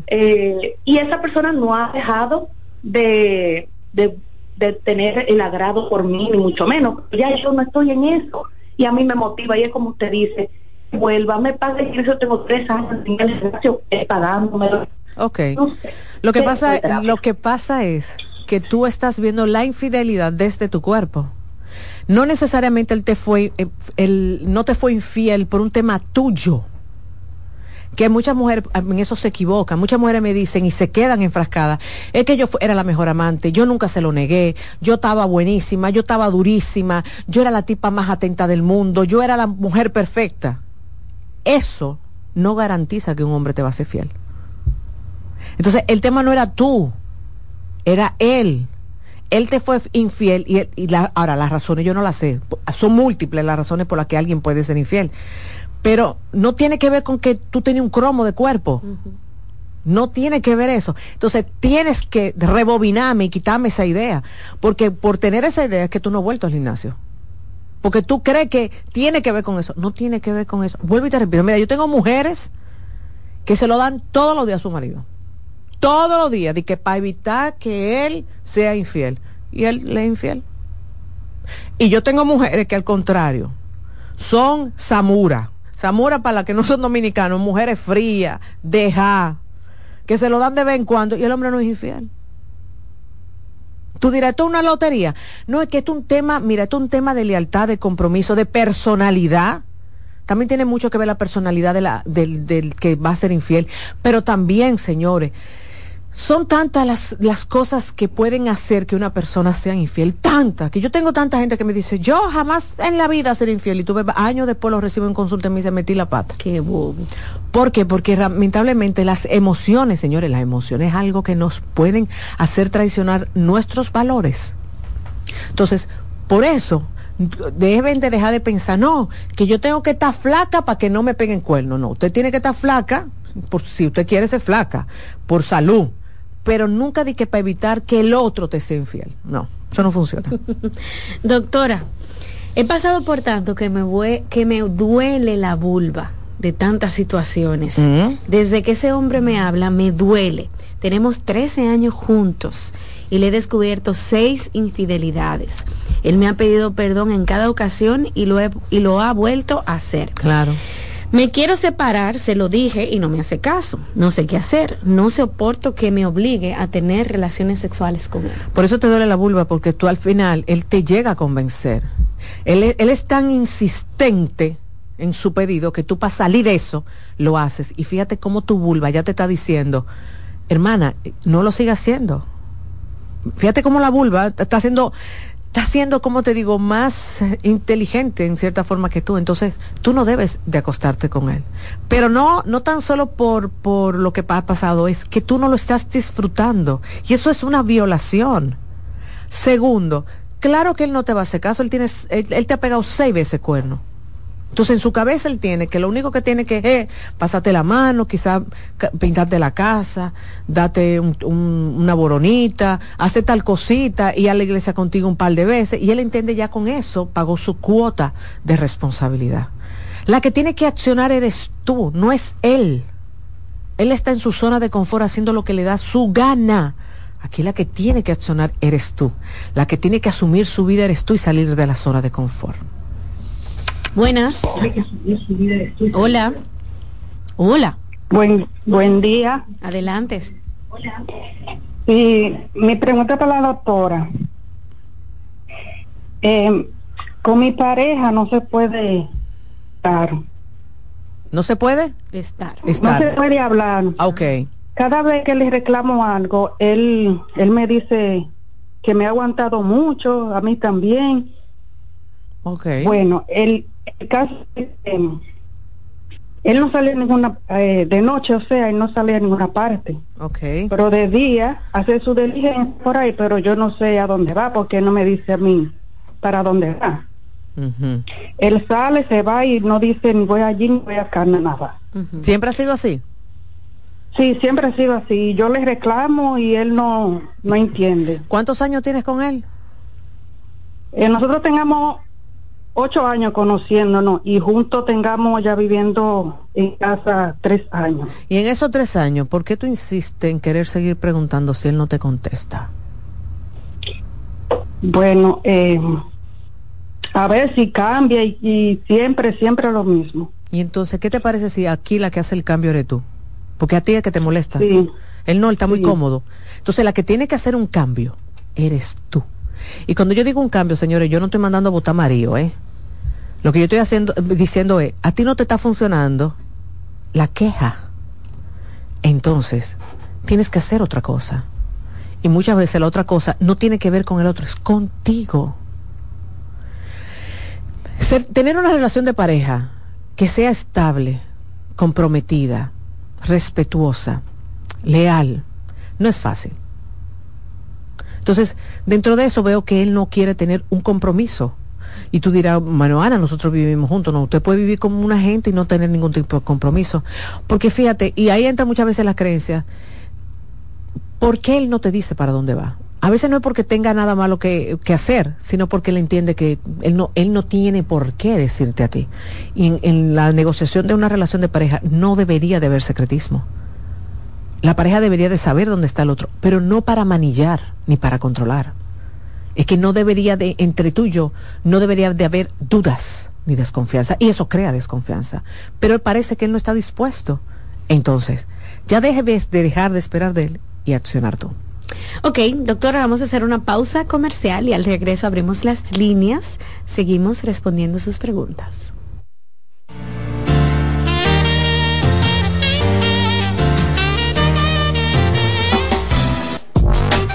Eh, y esa persona no ha dejado de, de, de tener el agrado por mí, ni mucho menos. Ya yo no estoy en eso. Y a mí me motiva, y es como usted dice, vuelva, me pague, y eso tengo tres años en el gimnasio pagándomelo. Ok. No sé. Lo que ¿Qué pasa, lo que pasa es que tú estás viendo la infidelidad desde tu cuerpo. No necesariamente él te fue, eh, él no te fue infiel por un tema tuyo. Que muchas mujeres en eso se equivocan. Muchas mujeres me dicen y se quedan enfrascadas. Es que yo era la mejor amante, yo nunca se lo negué, yo estaba buenísima, yo estaba durísima, yo era la tipa más atenta del mundo, yo era la mujer perfecta. Eso no garantiza que un hombre te va a ser fiel. Entonces, el tema no era tú, era él. Él te fue infiel y, él- y la- ahora las razones yo no las sé. Son múltiples las razones por las que alguien puede ser infiel. Pero no tiene que ver con que tú tenías un cromo de cuerpo. No tiene que ver eso. Entonces tienes que rebobinarme y quitarme esa idea. Porque por tener esa idea es que tú no has vuelto al gimnasio. Porque tú crees que tiene que ver con eso. No tiene que ver con eso. Vuelvo y te repito. Mira, yo tengo mujeres que se lo dan todos los días a su marido. Todos los días. De que para evitar que él sea infiel. Y él le es infiel. Y yo tengo mujeres que al contrario son samura. Samura para las que no son dominicanos, mujeres frías, deja, que se lo dan de vez en cuando y el hombre no es infiel. Tú dirás, esto es una lotería. No, es que esto es un tema, mira, esto es un tema de lealtad, de compromiso, de personalidad. También tiene mucho que ver la personalidad del, del que va a ser infiel. Pero también, señores, son tantas las, las cosas que pueden hacer que una persona sea infiel, tantas, que yo tengo tanta gente que me dice, yo jamás en la vida seré infiel, y tuve años después lo recibo en consulta y me dice, metí la pata. Qué bobo. ¿Por qué? Porque lamentablemente las emociones, señores, las emociones es algo que nos pueden hacer traicionar nuestros valores. Entonces, por eso, deben de dejar de pensar, no, que yo tengo que estar flaca para que no me peguen cuernos. No, usted tiene que estar flaca, por, si usted quiere ser flaca, por salud, pero nunca di que para evitar que el otro te sea infiel. No, eso no funciona. Doctora, he pasado por tanto que me, que me duele la vulva de tantas situaciones. Mm. Desde que ese hombre me habla, me duele. Tenemos 13 años juntos y le he descubierto seis infidelidades. Él me ha pedido perdón en cada ocasión y lo, y lo ha vuelto a hacer. Claro. Me quiero separar, se lo dije y no me hace caso. No sé qué hacer. No soporto que me obligue a tener relaciones sexuales con él. Por eso te duele la vulva, porque tú al final, él te llega a convencer. Él, es- tan insistente en su pedido que tú para salir de eso lo haces. Y fíjate cómo tu vulva ya te está diciendo, hermana, no lo sigas haciendo. Fíjate cómo la vulva está haciendo, está siendo, como te digo, más inteligente en cierta forma que tú. Entonces, tú no debes de acostarte con él. Pero no, no tan solo por, por lo que ha pasado, es que tú no lo estás disfrutando. Y eso es una violación. Segundo, claro que él no te va a hacer caso, él, tiene, él, él te ha pegado seis veces cuerno. Entonces en su cabeza él tiene que lo único que tiene que es pasarte la mano, quizá ca- pintarte la casa, date un- un- una boronita, hacer tal cosita, ir a la iglesia contigo un par de veces y él entiende ya con eso, pagó su cuota de responsabilidad. La que tiene que accionar eres tú, no es él. Él está en su zona de confort haciendo lo que le da su gana. Aquí la que tiene que accionar eres tú. La que tiene que asumir su vida eres tú y salir de la zona de confort. Buenas. Hola. Hola. Buen, buen día. Adelante. Y mi pregunta para la doctora. Eh, con mi pareja no se puede estar. ¿No se puede? Estar. No se puede hablar. Ah, ok. Cada vez que le reclamo algo, él, él me dice que me ha aguantado mucho, a mí también. Ok. Bueno, el, el caso es que él no sale ninguna, eh, de noche, o sea, él no sale a ninguna parte. Ok. Pero de día hace su diligencia por ahí, pero yo no sé a dónde va porque no me dice a mí para dónde va. Ujú. Él sale, se va y no dice ni voy allí ni voy acá, ni nada. ¿Siempre ha sido así? Sí, siempre ha sido así. Yo le reclamo y él no, no entiende. ¿Cuántos años tienes con él? Eh, nosotros tengamos ocho años conociéndonos y juntos tengamos ya viviendo en casa tres años. Y en esos tres años, ¿por qué tú insistes en querer seguir preguntando si él no te contesta? Bueno, eh, a ver si cambia y, y siempre, siempre lo mismo. Y entonces, ¿qué te parece si aquí la que hace el cambio eres tú? Porque a ti es que te molesta. Sí. Él no, él está muy cómodo. Entonces, la que tiene que hacer un cambio eres tú. Y cuando yo digo un cambio, señores, yo no estoy mandando a votar Mario, ¿eh? Lo que yo estoy haciendo, diciendo es, a ti no te está funcionando la queja. Entonces, tienes que hacer otra cosa. Y muchas veces la otra cosa no tiene que ver con el otro, es contigo. Tener una relación de pareja que sea estable, comprometida, respetuosa, leal, no es fácil. Entonces, dentro de eso veo que él no quiere tener un compromiso. Y tú dirás, bueno, Ana, nosotros vivimos juntos. No, usted puede vivir como una gente y no tener ningún tipo de compromiso. Porque fíjate, y ahí entra muchas veces la creencia, ¿por qué él no te dice para dónde va? A veces no es porque tenga nada malo que, que hacer, sino porque él entiende que él no, él no tiene por qué decirte a ti. Y en, en la negociación de una relación de pareja no debería de haber secretismo. La pareja debería de saber dónde está el otro, pero no para manillar ni para controlar. Es que no debería de, entre tú y yo, no debería de haber dudas ni desconfianza. Y eso crea desconfianza. Pero parece que él no está dispuesto. Entonces, ya debes de dejar de esperar de él y accionar tú. Ok, doctora, vamos a hacer una pausa comercial y al regreso abrimos las líneas. Seguimos respondiendo sus preguntas.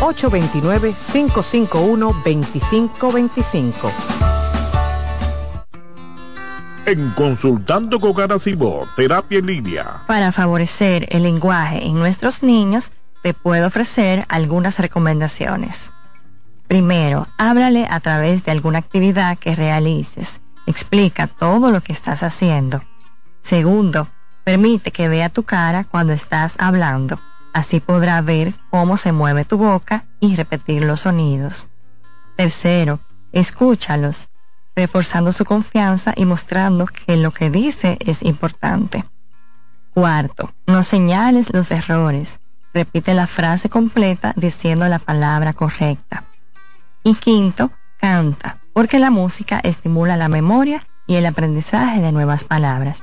829-551-2525. En Consultando con Garacimo, Terapia en Línea. Para favorecer el lenguaje en nuestros niños, te puedo ofrecer algunas recomendaciones. Primero, háblale a través de alguna actividad que realices. Explica todo lo que estás haciendo. Segundo, permite que vea tu cara cuando estás hablando. Así podrá ver cómo se mueve tu boca y repetir los sonidos. Tercero, escúchalos, reforzando su confianza y mostrando que lo que dice es importante. Cuarto, no señales los errores. Repite la frase completa diciendo la palabra correcta. Y quinto, canta, porque la música estimula la memoria y el aprendizaje de nuevas palabras.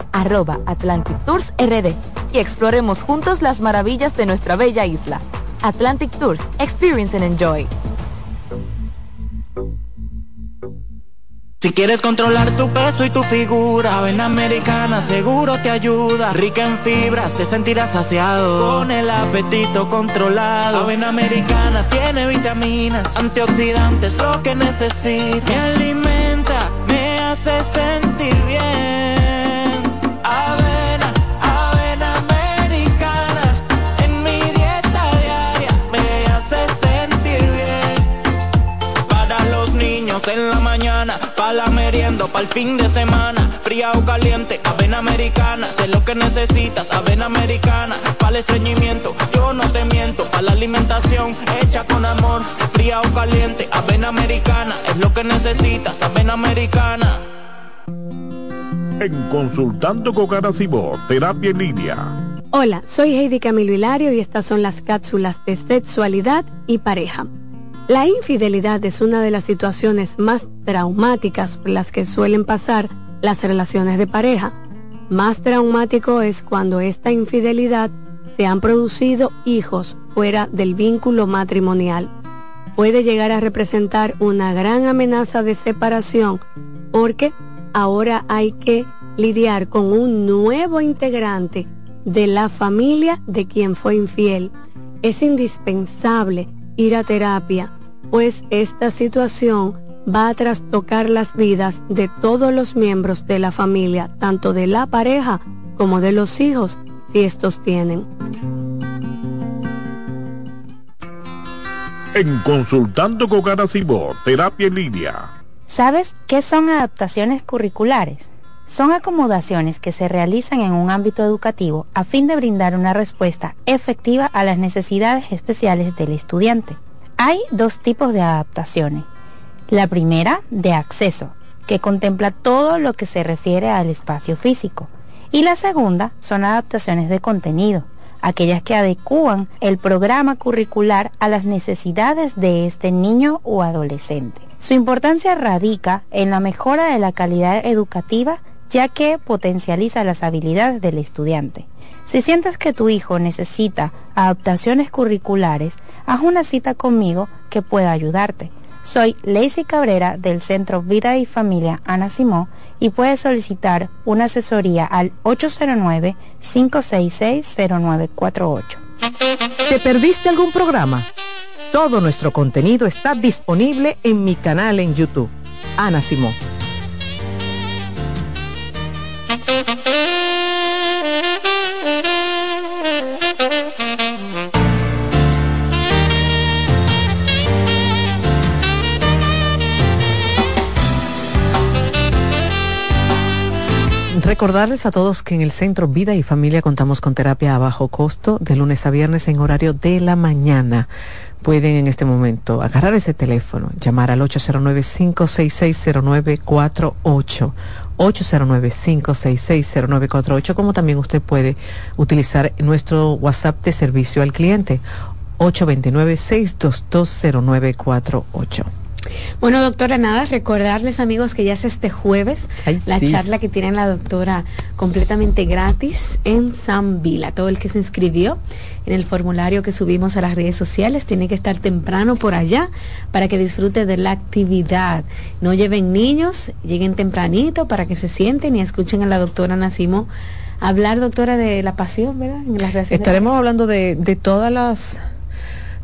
arroba Atlantic Tours RD y exploremos juntos las maravillas de nuestra bella isla. Atlantic Tours, Experience and Enjoy. Si quieres controlar tu peso y tu figura, Avena Americana seguro te ayuda. Rica en fibras, te sentirás saciado. Con el apetito controlado. Avena Americana tiene vitaminas, antioxidantes, lo que necesitas. Me alimenta, me hace sentir bien. Niños en la mañana, para la merienda, para el fin de semana. Fría o caliente, avena americana. Sé lo que necesitas, avena americana. Para el estreñimiento, yo no te miento. Para la alimentación, hecha con amor. Fría o caliente, avena americana. Es lo que necesitas, avena americana. En Consultando con Garacimo, Terapia en Línea. Hola, soy Heidi Camilo Hilario y estas son las cápsulas de sexualidad y pareja. La infidelidad es una de las situaciones más traumáticas por las que suelen pasar las relaciones de pareja. Más traumático es cuando esta infidelidad se han producido hijos fuera del vínculo matrimonial. Puede llegar a representar una gran amenaza de separación porque ahora hay que lidiar con un nuevo integrante de la familia de quien fue infiel. Es indispensable ir a terapia, pues esta situación va a trastocar las vidas de todos los miembros de la familia, tanto de la pareja como de los hijos, si estos tienen. En Consultando con Garacimo, Terapia en Línea. ¿Sabes qué son adaptaciones curriculares? Son acomodaciones que se realizan en un ámbito educativo a fin de brindar una respuesta efectiva a las necesidades especiales del estudiante. Hay dos tipos de adaptaciones. La primera, de acceso, que contempla todo lo que se refiere al espacio físico. Y la segunda son adaptaciones de contenido, aquellas que adecúan el programa curricular a las necesidades de este niño o adolescente. Su importancia radica en la mejora de la calidad educativa ya que potencializa las habilidades del estudiante. Si sientes que tu hijo necesita adaptaciones curriculares, haz una cita conmigo que pueda ayudarte. Soy Lacey Cabrera del Centro Vida y Familia Ana Simó y puedes solicitar una asesoría al 809-566-0948. ¿Te perdiste algún programa? Todo nuestro contenido está disponible en mi canal en YouTube. Ana Simó. Recordarles a todos que en el Centro Vida y Familia contamos con terapia a bajo costo de lunes a viernes en horario de la mañana. Pueden en este momento agarrar ese teléfono, llamar al 809-566-0948. 809-566-0948, como también usted puede utilizar nuestro WhatsApp de servicio al cliente 829-622-0948. Bueno, doctora, nada, recordarles amigos que ya es este jueves la charla que tiene la doctora completamente gratis en San Vila. Todo el que se inscribió en el formulario que subimos a las redes sociales tiene que estar temprano por allá para que disfrute de la actividad. No lleven niños, lleguen tempranito para que se sienten y escuchen a la doctora Nacimo hablar, doctora, de la pasión, ¿verdad? En las Estaremos hablando de, de todas las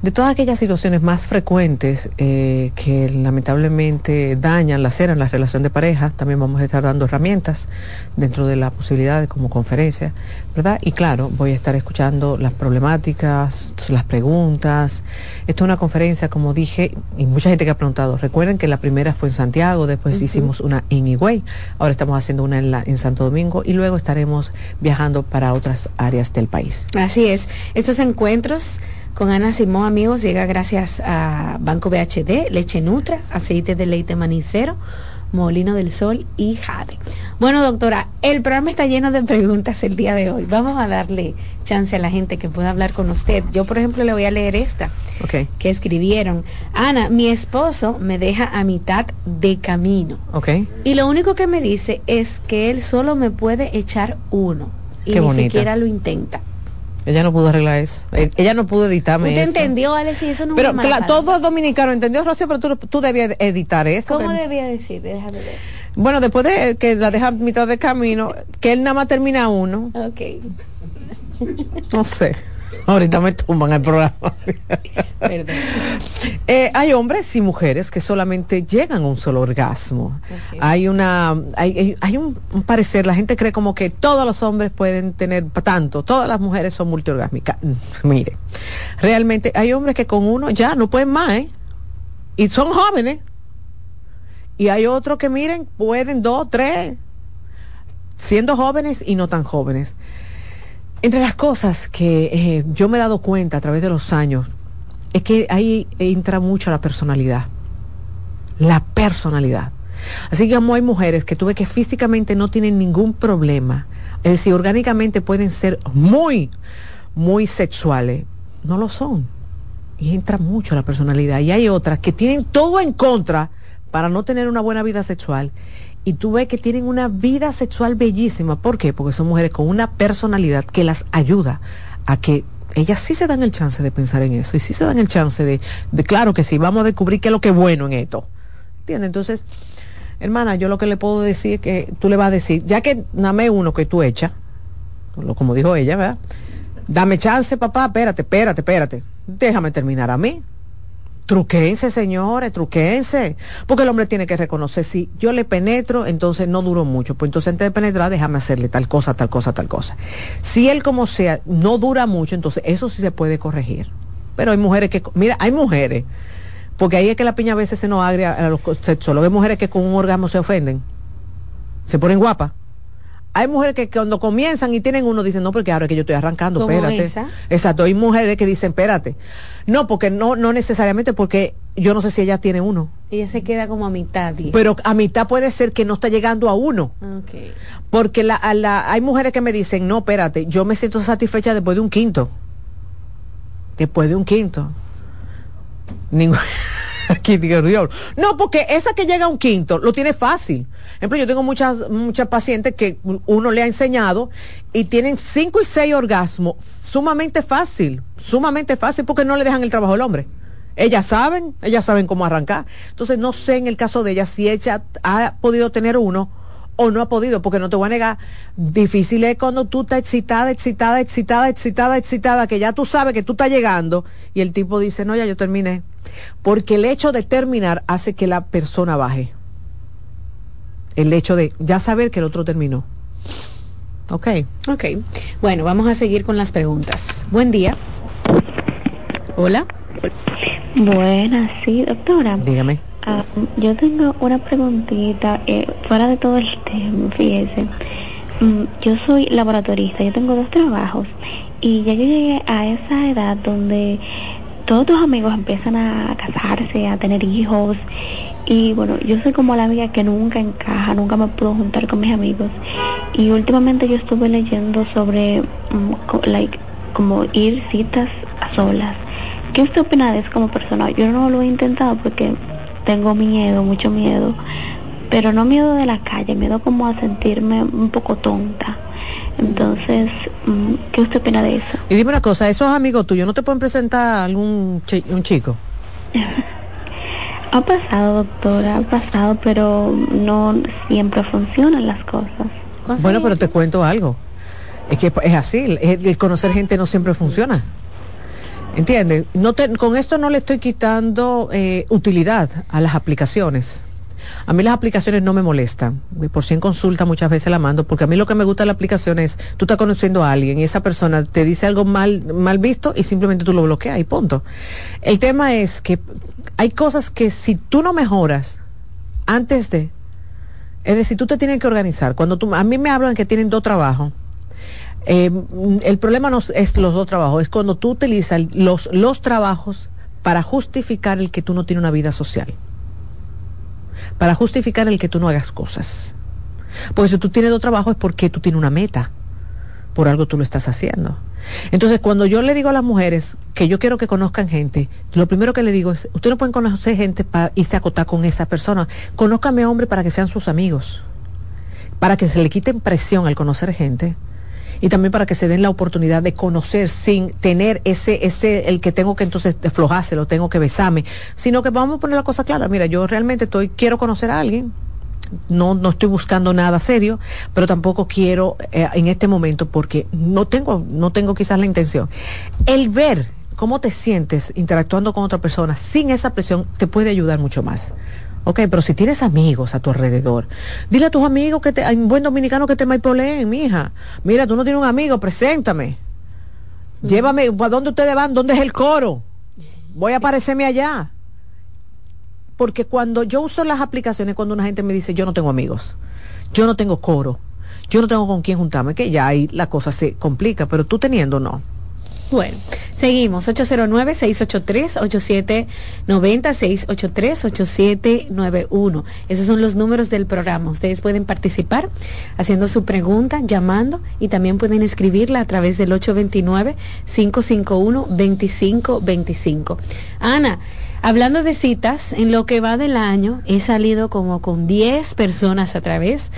de todas aquellas situaciones más frecuentes eh, que lamentablemente dañan, laceran la relación de pareja, también vamos a estar dando herramientas dentro de la posibilidad de como conferencia, ¿verdad? Y claro, voy a estar escuchando las problemáticas, las preguntas. Esto es una conferencia, como dije, y mucha gente que ha preguntado. Recuerden que la primera fue en Santiago, después hicimos una en Higüey, ahora estamos haciendo una en, la, en Santo Domingo y luego estaremos viajando para otras áreas del país. Así es. Estos encuentros con Ana Simón, amigos, llega gracias a Banco BHD, Leche Nutra, aceite de leite manicero, Molino del Sol y Jade. Bueno, doctora, el programa está lleno de preguntas el día de hoy. Vamos a darle chance a la gente que pueda hablar con usted. Yo, por ejemplo, le voy a leer esta que escribieron. Ana, mi esposo me deja a mitad de camino. Okay. Y lo único que me dice es que él solo me puede echar uno. Y ni siquiera lo intenta. Ella no pudo arreglar eso. E-, ella no pudo editarme ¿Usted entendió, Alex? eso no Pero claro, todo dominicano entendió, Rocío, pero tú, tú debías editar eso. ¿Cómo debía decir? Déjame ver. Bueno, después de que la deja a mitad de camino, que él nada más termina uno. Ok. no sé. Ahorita me tumban el programa. eh, hay hombres y mujeres que solamente llegan a un solo orgasmo. Hay una, hay, hay un, parecer, la gente cree como que todos los hombres pueden tener tanto, todas las mujeres son multiorgásmicas. Mm, mire, realmente hay hombres que con uno ya no pueden más, ¿eh? Y son jóvenes. Y hay otros que miren, pueden dos, tres, siendo jóvenes y no tan jóvenes. Entre las cosas que eh, yo me he dado cuenta a través de los años es que ahí entra mucho la personalidad. La personalidad. Así que como hay mujeres que tuve que físicamente no tienen ningún problema, es decir, orgánicamente pueden ser muy, muy sexuales, no lo son. Y entra mucho la personalidad. Y hay otras que tienen todo en contra para no tener una buena vida sexual y tú ves que tienen una vida sexual bellísima. ¿Por qué? Porque son mujeres con una personalidad que las ayuda a que ellas sí se dan el chance de pensar en eso y sí se dan el chance de, claro que sí, vamos a descubrir qué es lo que es bueno en esto. ¿Entiendes? Entonces, hermana, yo lo que le puedo decir es que tú le vas a decir, ya que dame uno que tú echas, como dijo ella, ¿verdad? Dame chance, papá, espérate, espérate, espérate. Déjame terminar a mí. Truquense, señores, truquense. Porque el hombre tiene que reconocer, si yo le penetro, entonces no duró mucho. Pues entonces antes de penetrar, déjame hacerle tal cosa, tal cosa, tal cosa. Si él como sea, no dura mucho, entonces eso sí se puede corregir. Pero hay mujeres que, mira, hay mujeres, porque ahí es que la piña a veces se nos agria a los sexólogos. Hay mujeres que con un orgasmo se ofenden, se ponen guapas hay mujeres que cuando comienzan y tienen uno dicen, no, porque ahora es que yo estoy arrancando, espérate. Exacto, hay mujeres que dicen, espérate. No, porque no, no necesariamente porque yo no sé si ella tiene uno. Ella se queda como a mitad. Pero a mitad puede ser que no está llegando a uno. Porque la, hay mujeres que me dicen, no, espérate, yo me siento satisfecha después de un quinto. Después de un quinto. Ningún... No, porque esa que llega a un quinto lo tiene fácil. ejemplo, yo tengo muchas, muchas pacientes que uno le ha enseñado y tienen cinco y seis orgasmos sumamente fácil, sumamente fácil porque no le dejan el trabajo al hombre. Ellas saben, ellas saben cómo arrancar. Entonces no sé en el caso de ella si ella ha podido tener uno o no ha podido, porque no te voy a negar, difícil es cuando tú estás excitada, excitada, excitada, excitada, excitada, que ya tú sabes que tú estás llegando y el tipo dice, no, ya yo terminé. Porque el hecho de terminar hace que la persona baje. El hecho de ya saber que el otro terminó. Ok. Ok. Bueno, vamos a seguir con las preguntas. Buen día. Hola. Buenas, sí, doctora. Dígame. Ah, yo tengo una preguntita, eh, fuera de todo el tema, fíjese. Mm, yo soy laboratorista, yo tengo dos trabajos y ya yo llegué a esa edad donde todos tus amigos empiezan a casarse, a tener hijos y bueno, yo soy como la amiga que nunca encaja, nunca me puedo juntar con mis amigos y últimamente yo estuve leyendo sobre mm, like, como ir citas a solas. ¿Qué usted opina de eso como persona? Yo no lo he intentado porque tengo miedo, mucho miedo, pero no miedo de la calle, miedo como a sentirme un poco tonta. Entonces, mm, ¿qué usted opina de eso? Y dime una cosa, esos amigos tuyos no te pueden presentar algún un chico? ha pasado, doctora, ha pasado, pero no siempre funcionan las cosas. Bueno, pero te cuento algo. Es que es así, el conocer gente no siempre funciona. ¿Entiendes? No con esto no le estoy quitando eh, utilidad a las aplicaciones. A mí las aplicaciones no me molestan. Por si en consulta muchas veces la mando, porque a mí lo que me gusta de la aplicación es, tú estás conociendo a alguien y esa persona te dice algo mal, mal visto y simplemente tú lo bloqueas y punto. El tema es que hay cosas que si tú no mejoras antes de, es decir, tú te tienes que organizar. Cuando tú, a mí me hablan que tienen dos trabajos eh, el problema no es los dos trabajos, es cuando tú utilizas los, los trabajos para justificar el que tú no tienes una vida social. Para justificar el que tú no hagas cosas. Porque si tú tienes dos trabajos es porque tú tienes una meta. Por algo tú lo estás haciendo. Entonces, cuando yo le digo a las mujeres que yo quiero que conozcan gente, lo primero que le digo es, usted no pueden conocer gente para irse a acotar con esa persona. Conózcame hombre para que sean sus amigos. Para que se le quiten presión al conocer gente y también para que se den la oportunidad de conocer sin tener ese, ese, el que tengo que entonces lo tengo que besarme, sino que vamos a poner la cosa clara, mira, yo realmente estoy, quiero conocer a alguien, no, no estoy buscando nada serio, pero tampoco quiero eh, en este momento porque no tengo, no tengo quizás la intención. El ver cómo te sientes interactuando con otra persona sin esa presión te puede ayudar mucho más. Ok, pero si tienes amigos a tu alrededor, dile a tus amigos que te, hay un buen dominicano que te maipoleen, mija. Mira, tú no tienes un amigo, preséntame. Llévame, ¿a dónde ustedes van? ¿Dónde es el coro? Voy a aparecerme allá. Porque cuando yo uso las aplicaciones, cuando una gente me dice, yo no tengo amigos, yo no tengo coro, yo no tengo con quién juntarme, que ya ahí la cosa se complica, pero tú teniendo no. Bueno, seguimos. 809-683-8790, 683-8791. Esos son los números del programa. Ustedes pueden participar haciendo su pregunta, llamando y también pueden escribirla a través del 829-551-2525. Ana, hablando de citas, en lo que va del año he salido como con 10 personas a través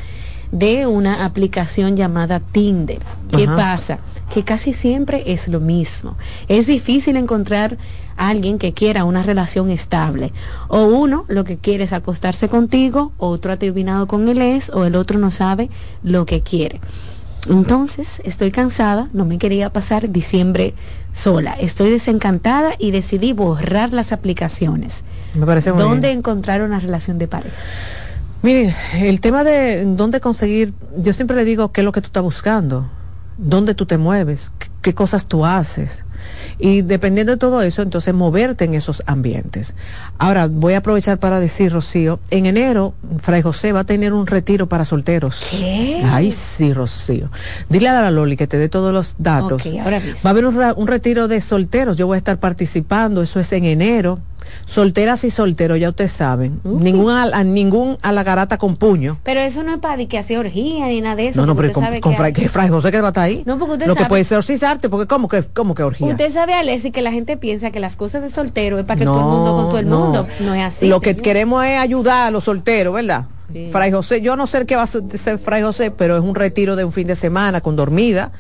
una aplicación llamada Tinder. ¿Qué pasa? Que casi siempre es lo mismo. Es difícil encontrar a alguien que quiera una relación estable. O uno lo que quiere es acostarse contigo, otro ha terminado con él es, o el otro no sabe lo que quiere. Entonces, estoy cansada, no me quería pasar diciembre sola. Estoy desencantada y decidí borrar las aplicaciones. Me parece muy ¿Dónde bien. encontrar una relación de pareja? Miren, el tema de dónde conseguir, yo siempre le digo qué es lo que tú estás buscando, dónde tú te mueves, qué, qué cosas tú haces. Y dependiendo de todo eso, entonces moverte en esos ambientes. Ahora, voy a aprovechar para decir, Rocío, en enero, Fray José va a tener un retiro para solteros. ¿Qué? Ay, sí, Rocío. Dile a la Loli que te dé todos los datos. Ok, ahora. Va a haber un, retiro de solteros, yo voy a estar participando, eso es en enero. Solteras y solteros, ya ustedes saben. Ningún, al- a, ningún a la garata con puño. Pero eso no es para que hace orgía ni nada de eso. No, no, pero con, con que Fray, José que va a estar ahí. No, porque usted Lo que puede ser orcizarte, porque ¿cómo que, cómo que orgía? Usted sabe, Alessi, que la gente piensa que las cosas de soltero es para que todo el mundo con todo el no. mundo. No es así. Lo que señor. queremos es ayudar a los solteros, ¿verdad? Fray José, yo no sé qué va a ser Fray José, pero es un retiro de un fin de semana con dormida.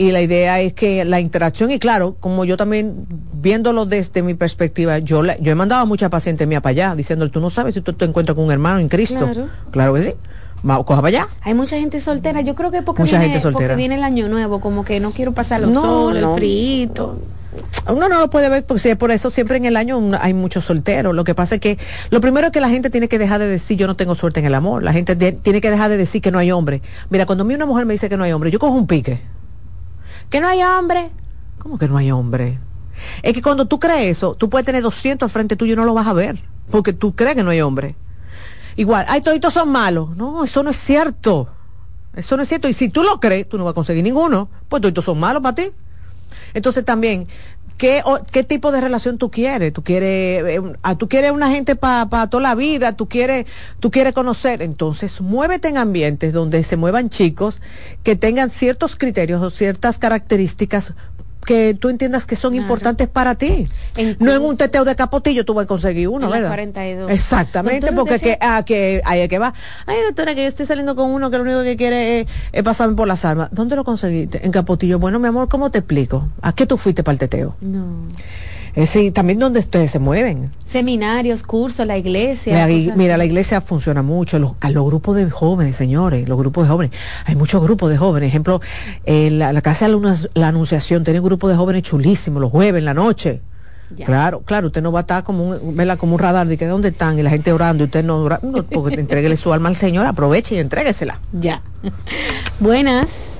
Y la idea es que la interacción, y claro, como yo también, viéndolo desde mi perspectiva, yo, la- yo he mandado a muchas pacientes mías para allá, diciendo, tú no sabes si tú te encuentras con un hermano en Cristo. Claro. Claro que sí. Coja para allá. Hay mucha gente soltera. Yo creo que porque, Mucha viene, gente soltera. porque viene el año nuevo, como que no quiero pasarlo No, solo, no. el frito. Uno no lo puede ver porque sí, por eso siempre en el año hay muchos solteros. Lo que pasa es que lo primero es que la gente tiene que dejar de decir yo no tengo suerte en el amor. La gente de- tiene que dejar de decir que no hay hombre. Mira, cuando a mí una mujer me dice que no hay hombre, yo cojo un pique. Que no hay hombre. ¿Cómo que no hay hombre? Es que cuando tú crees eso, tú puedes tener 200 al frente tuyo y no lo vas a ver. Porque tú crees que no hay hombre. Igual, ay, toditos son malos. No, eso no es cierto. Eso no es cierto. Y si tú lo crees, tú no vas a conseguir ninguno. Pues toditos son malos para ti. Entonces también, ¿qué, qué tipo de relación tú quieres? ¿Tú quieres, eh, ah, tú quieres una gente para toda la vida? ¿Tú quieres, ¿Tú quieres conocer? Entonces, muévete en ambientes donde se muevan chicos que tengan ciertos criterios o ciertas características que tú entiendas que son importantes para ti. no en un teteo de capotillo tú vas a conseguir uno, En ¿verdad? 42. Exactamente, Doctora, porque decía- que, ah, que ahí es que va. Ay, doctora, que yo estoy saliendo con uno que lo único que quiere es, es pasarme por las armas. ¿Dónde lo conseguiste? En Capotillo. Bueno, mi amor, ¿cómo te explico? ¿A qué tú fuiste para el teteo? No. Es decir, también donde ustedes se mueven. Seminarios, cursos, la iglesia. La mira, así. la iglesia funciona mucho, los, a los grupos de jóvenes, señores, los grupos de jóvenes. Hay muchos grupos de jóvenes. Ejemplo, eh, la, la Casa de la, la Anunciación tiene un grupo de jóvenes chulísimos, los jueves en la noche. Claro, claro, usted no va a estar como un, ¿verdad? como un radar de que dónde están y la gente orando y usted no ora, no, porque entréguele su alma al Señor, aproveche y entréguesela. Ya. Buenas.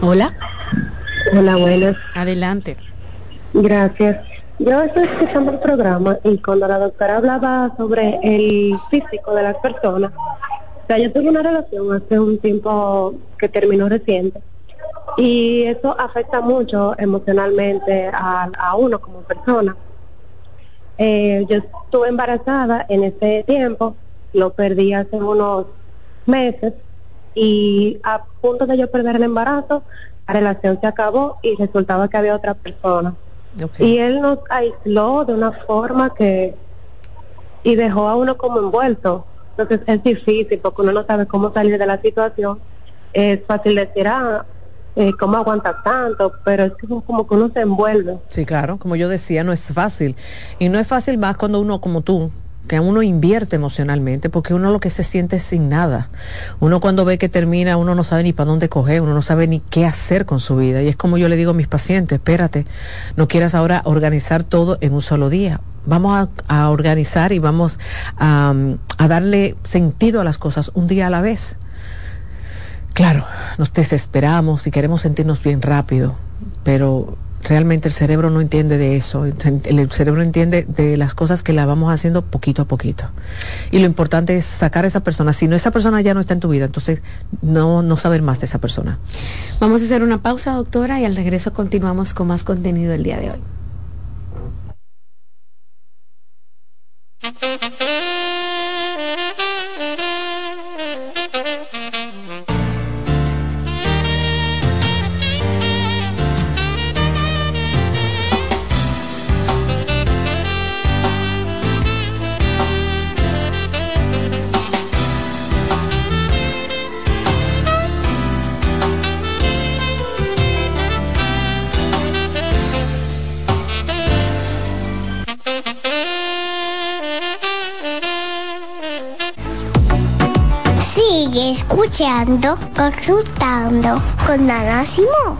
Hola. Hola, buenas. Adelante. Gracias. Yo estoy escuchando el programa y cuando la doctora hablaba sobre el físico de las personas, yo tuve una relación hace un tiempo que terminó reciente y eso afecta mucho emocionalmente a, a uno como persona. Eh, yo estuve embarazada en ese tiempo, lo perdí hace unos meses y a punto de yo perder el embarazo, la relación se acabó y resultaba que había otra persona. Y él nos aisló de una forma que y dejó a uno como envuelto. Entonces es difícil porque uno no sabe cómo salir de la situación. Es fácil decir, ah, eh, ¿cómo aguantas tanto? Pero es como que uno se envuelve. Sí, claro, como yo decía, no es fácil. Y no es fácil más cuando uno como tú, que uno invierte emocionalmente, porque uno lo que se siente es sin nada. Uno cuando ve que termina, uno no sabe ni para dónde coger, uno no sabe ni qué hacer con su vida. Y es como yo le digo a mis pacientes, espérate, no quieras ahora organizar todo en un solo día. Vamos a, organizar y vamos a darle sentido a las cosas un día a la vez. Claro, nos desesperamos y queremos sentirnos bien rápido, pero realmente el cerebro no entiende de eso. El cerebro entiende de las cosas que la vamos haciendo poquito a poquito. Y lo importante es sacar a esa persona. Si no esa persona ya no está en tu vida, entonces no, no saber más de esa persona. Vamos a hacer una pausa, doctora, y al regreso continuamos con más contenido el día de hoy. Escuchando, consultando con Ana Simón.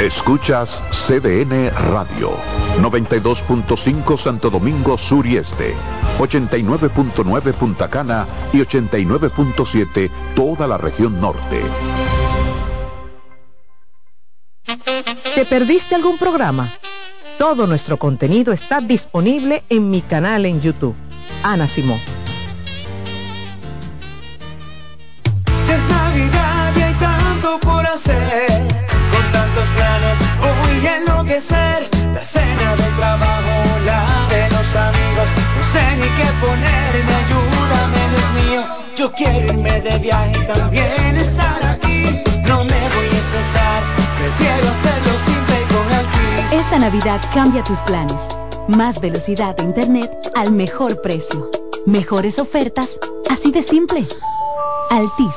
Escuchas CDN Radio, 92.5 Santo Domingo Sur y Este, 89.9 Punta Cana y 89.7 toda la región norte. ¿Te perdiste algún programa? Todo nuestro contenido está disponible en mi canal en YouTube. Ana Simón. Navidad y hay tanto por hacer. Con tantos planes voy a enloquecer. La cena del trabajo, la de los amigos. No sé ni qué ponerme, ayúdame, Dios mío. Yo quiero irme de viaje y también estar aquí. No me voy a estresar, prefiero hacerlo simple y con Altis. Esta Navidad cambia tus planes. Más velocidad de internet al mejor precio. Mejores ofertas, así de simple. Altis.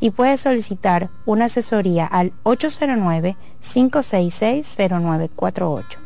y puedes solicitar una asesoría al 809-566-0948.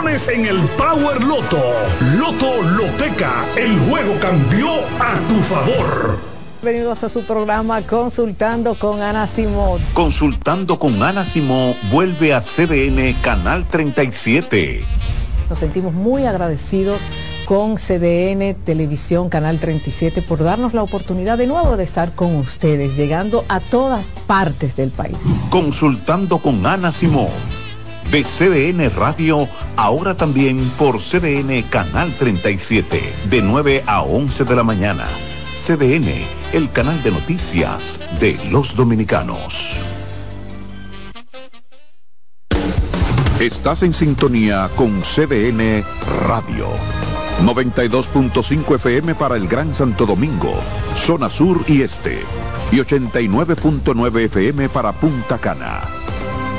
en el Power Loto. Loto Loteca, el juego cambió a tu favor. Bienvenidos a su programa Consultando con Ana Simón. Consultando con Ana Simón vuelve a CDN Canal 37. Nos sentimos muy agradecidos con CDN Televisión Canal 37 por darnos la oportunidad de nuevo de estar con ustedes, llegando a todas partes del país. Consultando con Ana Simón de CDN Radio, ahora también por CDN Canal 37, de 9 a 11 de la mañana. CDN, el canal de noticias de los dominicanos. Estás en sintonía con CDN Radio. 92.5 FM para el Gran Santo Domingo, zona sur y este. Y 89.9 FM para Punta Cana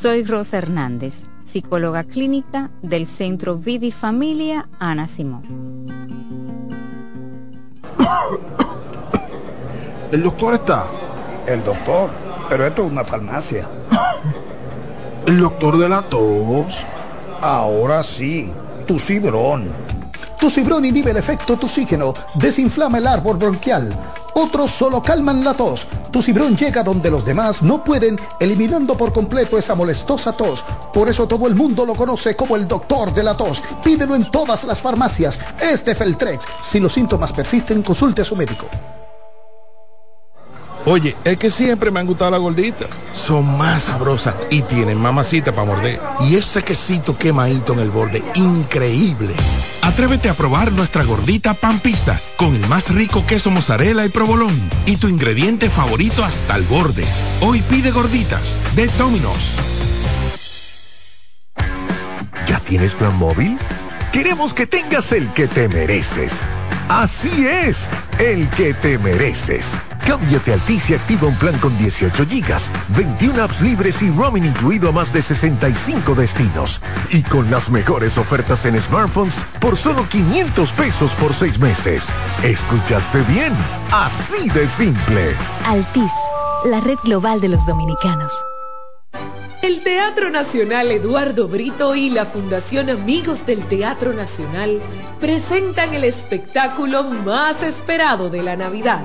Soy Rosa Hernández, psicóloga clínica del Centro Vidi Familia Ana Simón. ¿El doctor está? El doctor, pero esto es una farmacia. ¿El doctor de la tos? Ahora sí, tu cibrón. Tu cibrón inhibe el efecto toxígeno, desinflama el árbol bronquial. Otros solo calman la tos. Tu cibrón llega donde los demás no pueden, eliminando por completo esa molestosa tos. Por eso todo el mundo lo conoce como el doctor de la tos. Pídelo en todas las farmacias. Este Feltrex. Si los síntomas persisten, consulte a su médico. Oye, es que siempre me han gustado las gorditas. Son más sabrosas y tienen mamacita para morder. Y ese quesito quemadito en el borde, increíble. Atrévete a probar nuestra gordita pan pizza con el más rico queso mozzarella y provolón y tu ingrediente favorito hasta el borde. Hoy pide gorditas de Domino's. ¿Ya tienes plan móvil? Queremos que tengas el que te mereces. Así es, el que te mereces. Cámbiate a Altis y activa un plan con 18 gigas, 21 apps libres y roaming incluido a más de 65 destinos. Y con las mejores ofertas en smartphones por solo 500 pesos por 6 meses. ¿Escuchaste bien? Así de simple. Altis, la red global de los dominicanos. El Teatro Nacional Eduardo Brito y la Fundación Amigos del Teatro Nacional presentan el espectáculo más esperado de la Navidad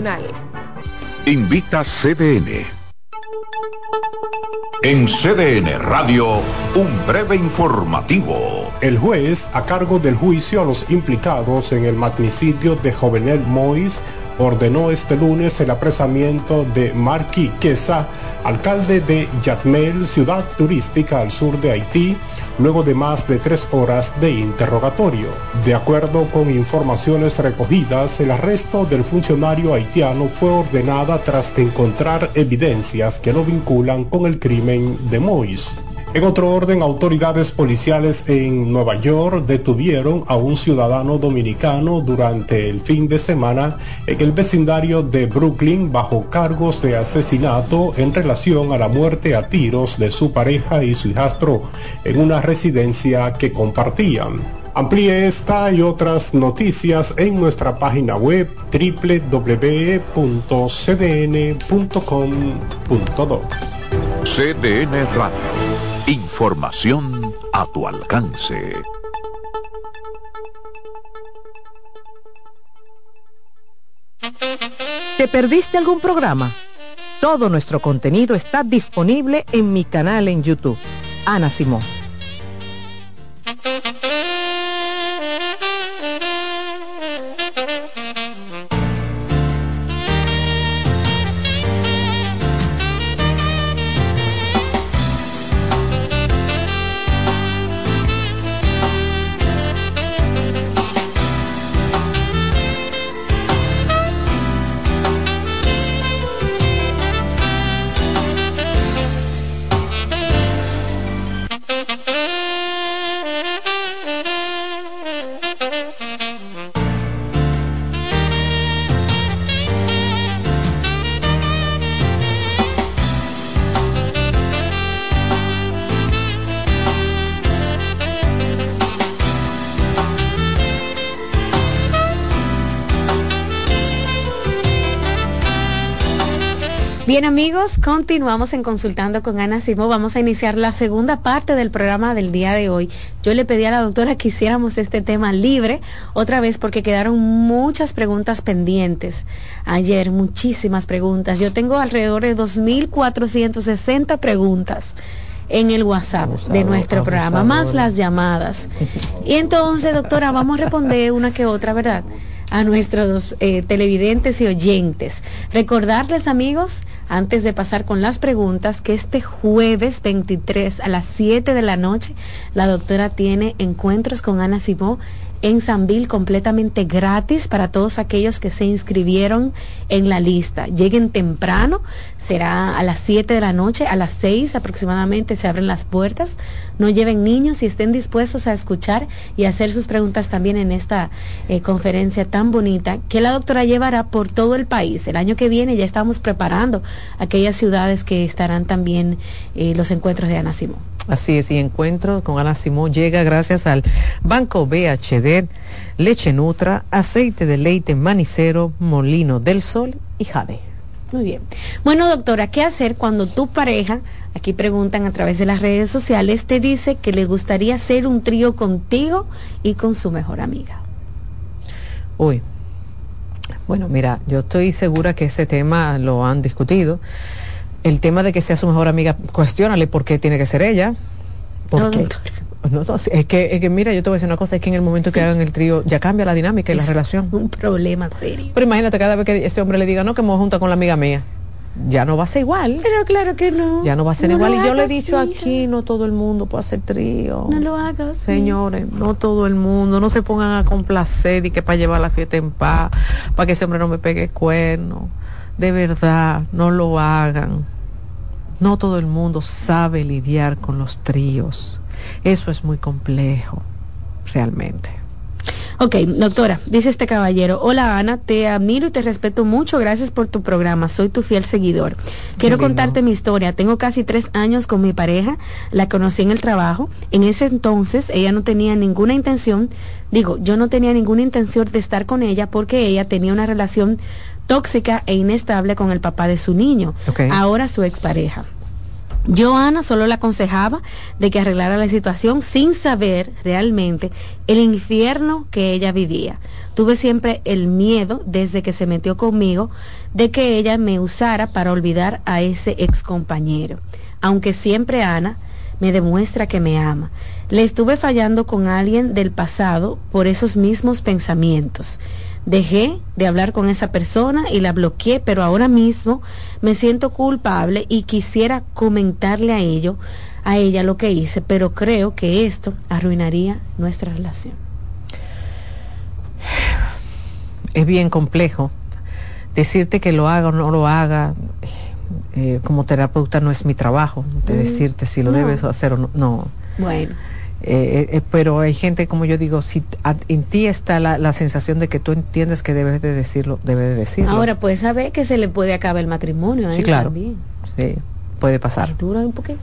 Invita CDN. En CDN Radio, un breve informativo. El juez, a cargo del juicio a los implicados en el magnicidio de Jovenel Mois, ordenó este lunes el apresamiento de Marquis Quesa, alcalde de Yatmel, ciudad turística al sur de Haití, luego de más de tres horas de interrogatorio. De acuerdo con informaciones recogidas, el arresto del funcionario haitiano fue ordenada tras encontrar evidencias que lo vinculan con el crimen de Mois. En otro orden, autoridades policiales en Nueva York detuvieron a un ciudadano dominicano durante el fin de semana en el vecindario de Brooklyn bajo cargos de asesinato en relación a la muerte a tiros de su pareja y su hijastro en una residencia que compartían. Amplíe esta y otras noticias en nuestra página web www.cdn.com.do. CDN Radio. Información a tu alcance. ¿Te perdiste algún programa? Todo nuestro contenido está disponible en mi canal en YouTube. Ana Simón. Amigos, continuamos en Consultando con Ana Simó. Vamos a iniciar la segunda parte del programa del día de hoy. Yo le pedí a la doctora que hiciéramos este tema libre otra vez porque quedaron muchas preguntas pendientes. Ayer, muchísimas preguntas. Yo tengo alrededor de 2.460 preguntas en el WhatsApp de nuestro programa, más las llamadas. Y entonces, doctora, vamos a responder una que otra, ¿verdad? A nuestros eh, televidentes y oyentes. Recordarles, amigos, antes de pasar con las preguntas, que este jueves 23 a las 7 de la noche, la doctora tiene encuentros con Ana Simó en Sanville completamente gratis para todos aquellos que se inscribieron en la lista. Lleguen temprano, será a las 7 de la noche, a las 6 aproximadamente se abren las puertas. No lleven niños y estén dispuestos a escuchar y hacer sus preguntas también en esta eh, conferencia tan bonita que la doctora llevará por todo el país. El año que viene ya estamos preparando aquellas ciudades que estarán también eh, los encuentros de Ana Simón. Así es, y encuentro con Ana Simón llega gracias al Banco BHD, Leche Nutra, Aceite de Leite Manicero, Molino del Sol y Jade. Muy bien. Bueno, doctora, ¿qué hacer cuando tu pareja, aquí preguntan a través de las redes sociales, te dice que le gustaría hacer un trío contigo y con su mejor amiga? Uy, bueno, mira, yo estoy segura que ese tema lo han discutido el tema de que sea su mejor amiga, cuestiónale por qué tiene que ser ella. Porque, no, no, es, que, es que, mira, yo te voy a decir una cosa, es que en el momento que hagan el trío ya cambia la dinámica y la relación. Un problema serio. Pero imagínate cada vez que ese hombre le diga, no, que me junta con la amiga mía. Ya no va a ser igual. Pero claro que no. Ya no va a ser igual. Y yo le he dicho aquí, no todo el mundo puede hacer trío. No lo hagas. Señores, no todo el mundo. No se pongan a complacer y que para llevar la fiesta en paz, para que ese hombre no me pegue cuerno. De verdad, no lo hagan. No todo el mundo sabe lidiar con los tríos. Eso es muy complejo, realmente. Ok, doctora, dice este caballero, hola Ana, te admiro y te respeto mucho, gracias por tu programa, soy tu fiel seguidor. Quiero contarte mi historia, tengo casi tres años con mi pareja, la conocí en el trabajo, en ese entonces ella no tenía ninguna intención, digo, yo no tenía ninguna intención de estar con ella porque ella tenía una relación tóxica e inestable con el papá de su niño, ahora su expareja. Yo, Ana, solo le aconsejaba de que arreglara la situación sin saber realmente el infierno que ella vivía. Tuve siempre el miedo, desde que se metió conmigo, de que ella me usara para olvidar a ese ex compañero. Aunque siempre Ana me demuestra que me ama. Le estuve fallando con alguien del pasado por esos mismos pensamientos. Dejé de hablar con esa persona y la bloqueé, pero ahora mismo me siento culpable y quisiera comentarle a ello, a ella lo que hice, pero creo que esto arruinaría nuestra relación. Es bien complejo. Decirte que lo haga o no lo haga, eh, como terapeuta no es mi trabajo, de mm, decirte si lo debes hacer o no. no. Bueno. Eh, eh, pero hay gente, como yo digo, si en ti está la, sensación de que tú entiendes que debes de decirlo, debes de decirlo. Ahora, puedes saber que se le puede acabar el matrimonio sí, claro. Sí, puede pasar. ¿Dura un poquito?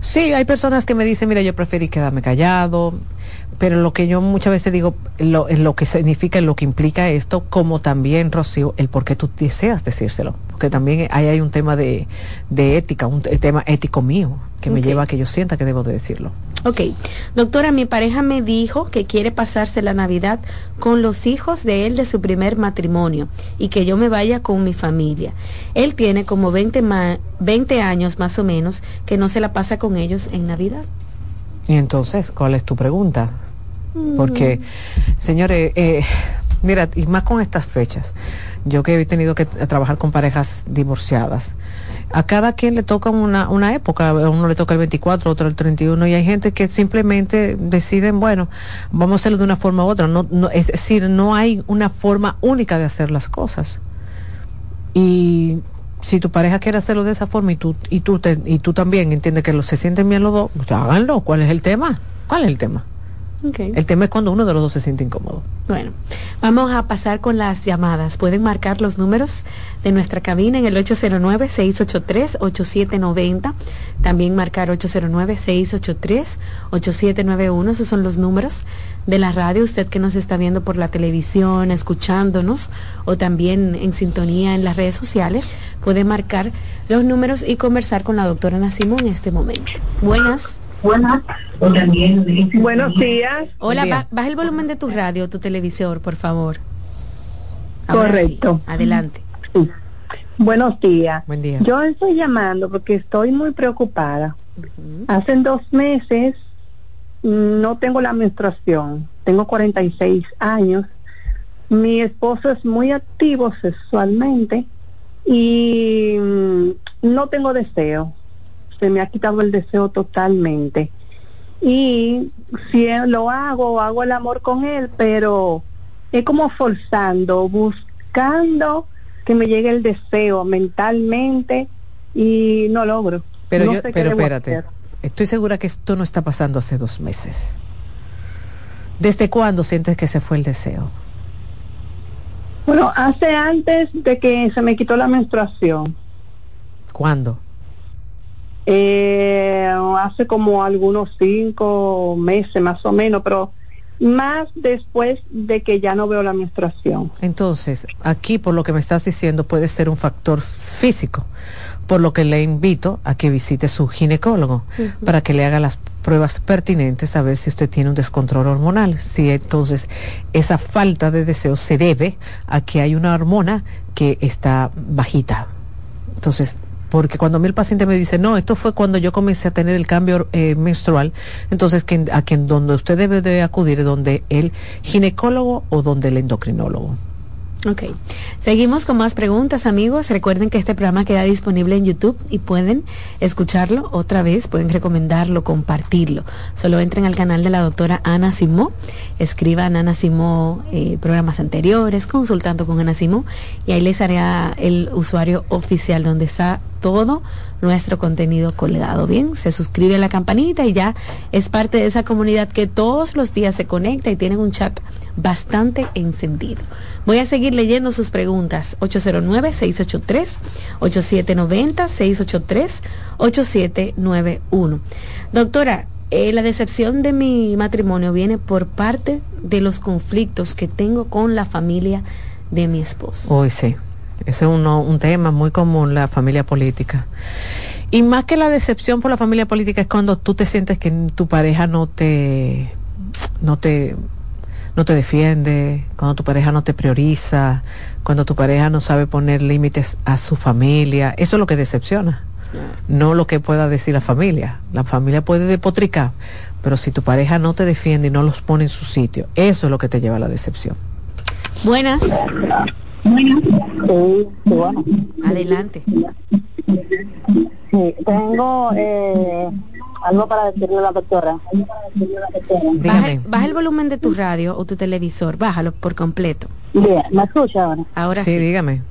Sí, hay personas que me dicen, mira, yo preferí quedarme callado, pero lo que yo muchas veces digo, lo, lo que significa, lo que implica esto, como también, Rocío, el por qué tú deseas decírselo, porque también ahí hay un tema de, de ética, un tema ético mío, que me lleva a que yo sienta que debo de decirlo. Ok, doctora, mi pareja me dijo que quiere pasarse la Navidad con los hijos de él de su primer matrimonio y que yo me vaya con mi familia. Él tiene como 20, 20 años más o menos que no se la pasa con ellos en Navidad. Y entonces, ¿cuál es tu pregunta? Porque, señores, eh, mira, y más con estas fechas, yo que he tenido que trabajar con parejas divorciadas, a cada quien le toca una, una época, a uno le toca el 24, otro el 31, y hay gente que simplemente deciden, bueno, vamos a hacerlo de una forma u otra, no, no, es decir, no hay una forma única de hacer las cosas. Y si tu pareja quiere hacerlo de esa forma y tú, y tú, y tú también entiendes que lo, se sienten bien los dos, pues háganlo. ¿Cuál es el tema? ¿Cuál es el tema? El tema es cuando uno de los dos se siente incómodo. Bueno, vamos a pasar con las llamadas. Pueden marcar los números de nuestra cabina en el 809-683-8790. También marcar 809-683-8791. Esos son los números de la radio. Usted que nos está viendo por la televisión, escuchándonos o también en sintonía en las redes sociales, puede marcar los números y conversar con la doctora Nacimo en este momento. Buenas. Buenas. Buenos días. Hola, baja el volumen de tu radio, tu televisor, por favor. Correcto. adelante. Buenos días. Buen día. Yo estoy llamando porque estoy muy preocupada. Hace dos meses no tengo la menstruación. Tengo 46 años. Mi esposo es muy activo sexualmente y mm, no tengo deseo. Se me ha quitado el deseo totalmente. Y si lo hago, hago el amor con él, pero es como forzando, buscando que me llegue el deseo mentalmente y no logro. Pero, yo, pero espérate, estoy segura que esto no está pasando hace dos meses. ¿Desde cuándo sientes que se fue el deseo? Bueno, hace antes de que se me quitó la menstruación. ¿Cuándo? Eh, hace como algunos cinco meses más o menos, pero más después de que ya no veo la menstruación. Entonces, aquí por lo que me estás diciendo puede ser un factor físico, por lo que le invito a que visite su ginecólogo para que le haga las pruebas pertinentes a ver si usted tiene un descontrol hormonal. Si entonces esa falta de deseo se debe a que hay una hormona que está bajita. Entonces, porque cuando a mí el paciente me dice, no, esto fue cuando yo comencé a tener el cambio eh, menstrual, entonces que, a quien donde usted debe de acudir, donde el ginecólogo o donde el endocrinólogo. Ok. Seguimos con más preguntas, amigos. Recuerden que este programa queda disponible en YouTube y pueden escucharlo otra vez, pueden recomendarlo, compartirlo. Solo entren al canal de la doctora Ana Simó, escriban Ana Simó eh, programas anteriores, consultando con Ana Simó, y ahí les hará el usuario oficial donde está todo nuestro contenido colgado. Bien, se suscribe a la campanita y ya es parte de esa comunidad que todos los días se conecta y tienen un chat bastante encendido. Voy a seguir leyendo sus preguntas. 809-683-8790, 683-8791. Doctora, eh, la decepción de mi matrimonio viene por parte de los conflictos que tengo con la familia de mi esposo. Hoy sí. Ese es uno, un tema muy común, la familia política. Y más que la decepción por la familia política es cuando tú te sientes que tu pareja no te, no te, no te defiende, cuando tu pareja no te prioriza, cuando tu pareja no sabe poner límites a su familia. Eso es lo que decepciona. No lo que pueda decir la familia. La familia puede depotricar, pero si tu pareja no te defiende y no los pone en su sitio, eso es lo que te lleva a la decepción. Buenas. Sí, bueno. Adelante. Sí, tengo eh, algo para decirle a la doctora. Baja, baja, el volumen de tu radio o tu televisor, bájalo por completo. Bien, ¿me escucha ahora? Ahora sí. Sí, dígame.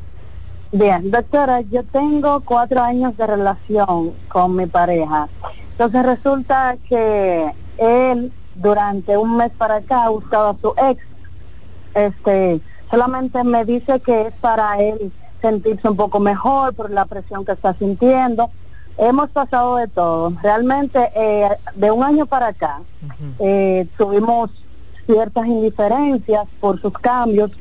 Bien, doctora, yo tengo cuatro años de relación con mi pareja. Entonces resulta que él durante un mes para acá ha buscado a su ex. Este, solamente me dice que es para él sentirse un poco mejor por la presión que está sintiendo. Hemos pasado de todo. Realmente, eh, de un año para acá, eh, tuvimos ciertas indiferencias por sus cambios.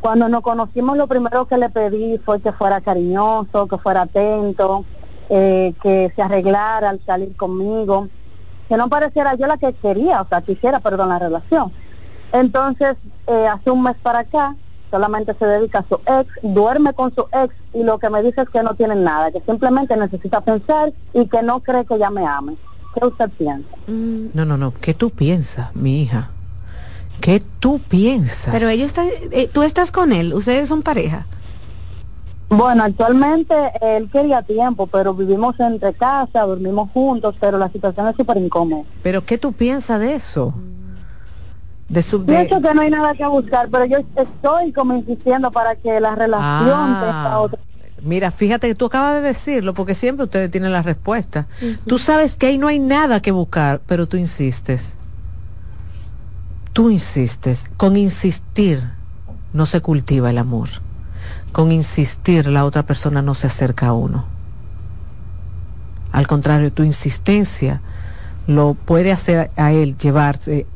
Cuando nos conocimos, lo primero que le pedí fue que fuera cariñoso, que fuera atento, eh, que se arreglara al salir conmigo, que no pareciera yo la que quería, o sea, quisiera, perdón, la relación. Entonces, hace un mes para acá, solamente se dedica a su ex, duerme con su ex y lo que me dice es que no tiene nada, que simplemente necesita pensar y que no cree que ella me ame. ¿Qué usted piensa? Mm. No, no, no. ¿Qué tú piensas, mi hija? ¿Qué tú piensas? Pero ellos están, eh, tú estás con él, ustedes son pareja. Bueno, actualmente él quería tiempo, pero vivimos entre casa, dormimos juntos, pero la situación es súper incómoda. ¿Pero qué tú piensas de eso? De Pienso que no hay nada que buscar, pero yo estoy como insistiendo para que la relación ah, otra. Mira, fíjate que tú acabas de decirlo, porque siempre ustedes tienen la respuesta. Tú sabes que ahí no hay nada que buscar, pero tú insistes. Tú insistes. Con insistir no se cultiva el amor. Con insistir la otra persona no se acerca a uno. Al contrario, tu insistencia lo puede hacer a él llevarse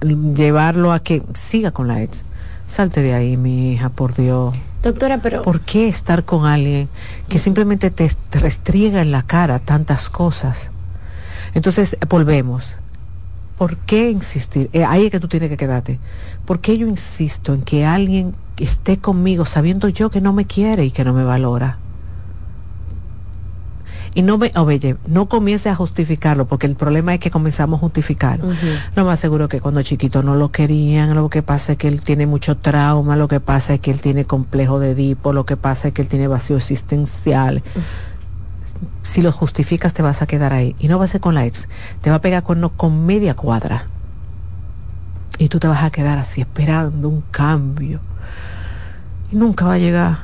llevarlo a que siga con la ex. Salte de ahí, mi hija, por Dios. Doctora, pero... ¿Por qué estar con alguien que simplemente te, restriega en la cara tantas cosas? Entonces, volvemos. ¿Por qué insistir? Eh, ahí es que tú tienes que quedarte. ¿Por qué yo insisto en que alguien esté conmigo sabiendo yo que no me quiere y que no me valora? Y no me, oye, no comience a justificarlo, porque el problema es que comenzamos a justificarlo. Lo más seguro que cuando chiquito no lo querían, lo que pasa es que él tiene mucho trauma, lo que pasa es que él tiene complejo de Edipo, lo que pasa es que él tiene vacío existencial. Si lo justificas te vas a quedar ahí. Y no va a ser con la ex, te va a pegar con, con media cuadra. Y tú te vas a quedar así esperando un cambio. Y nunca va a llegar.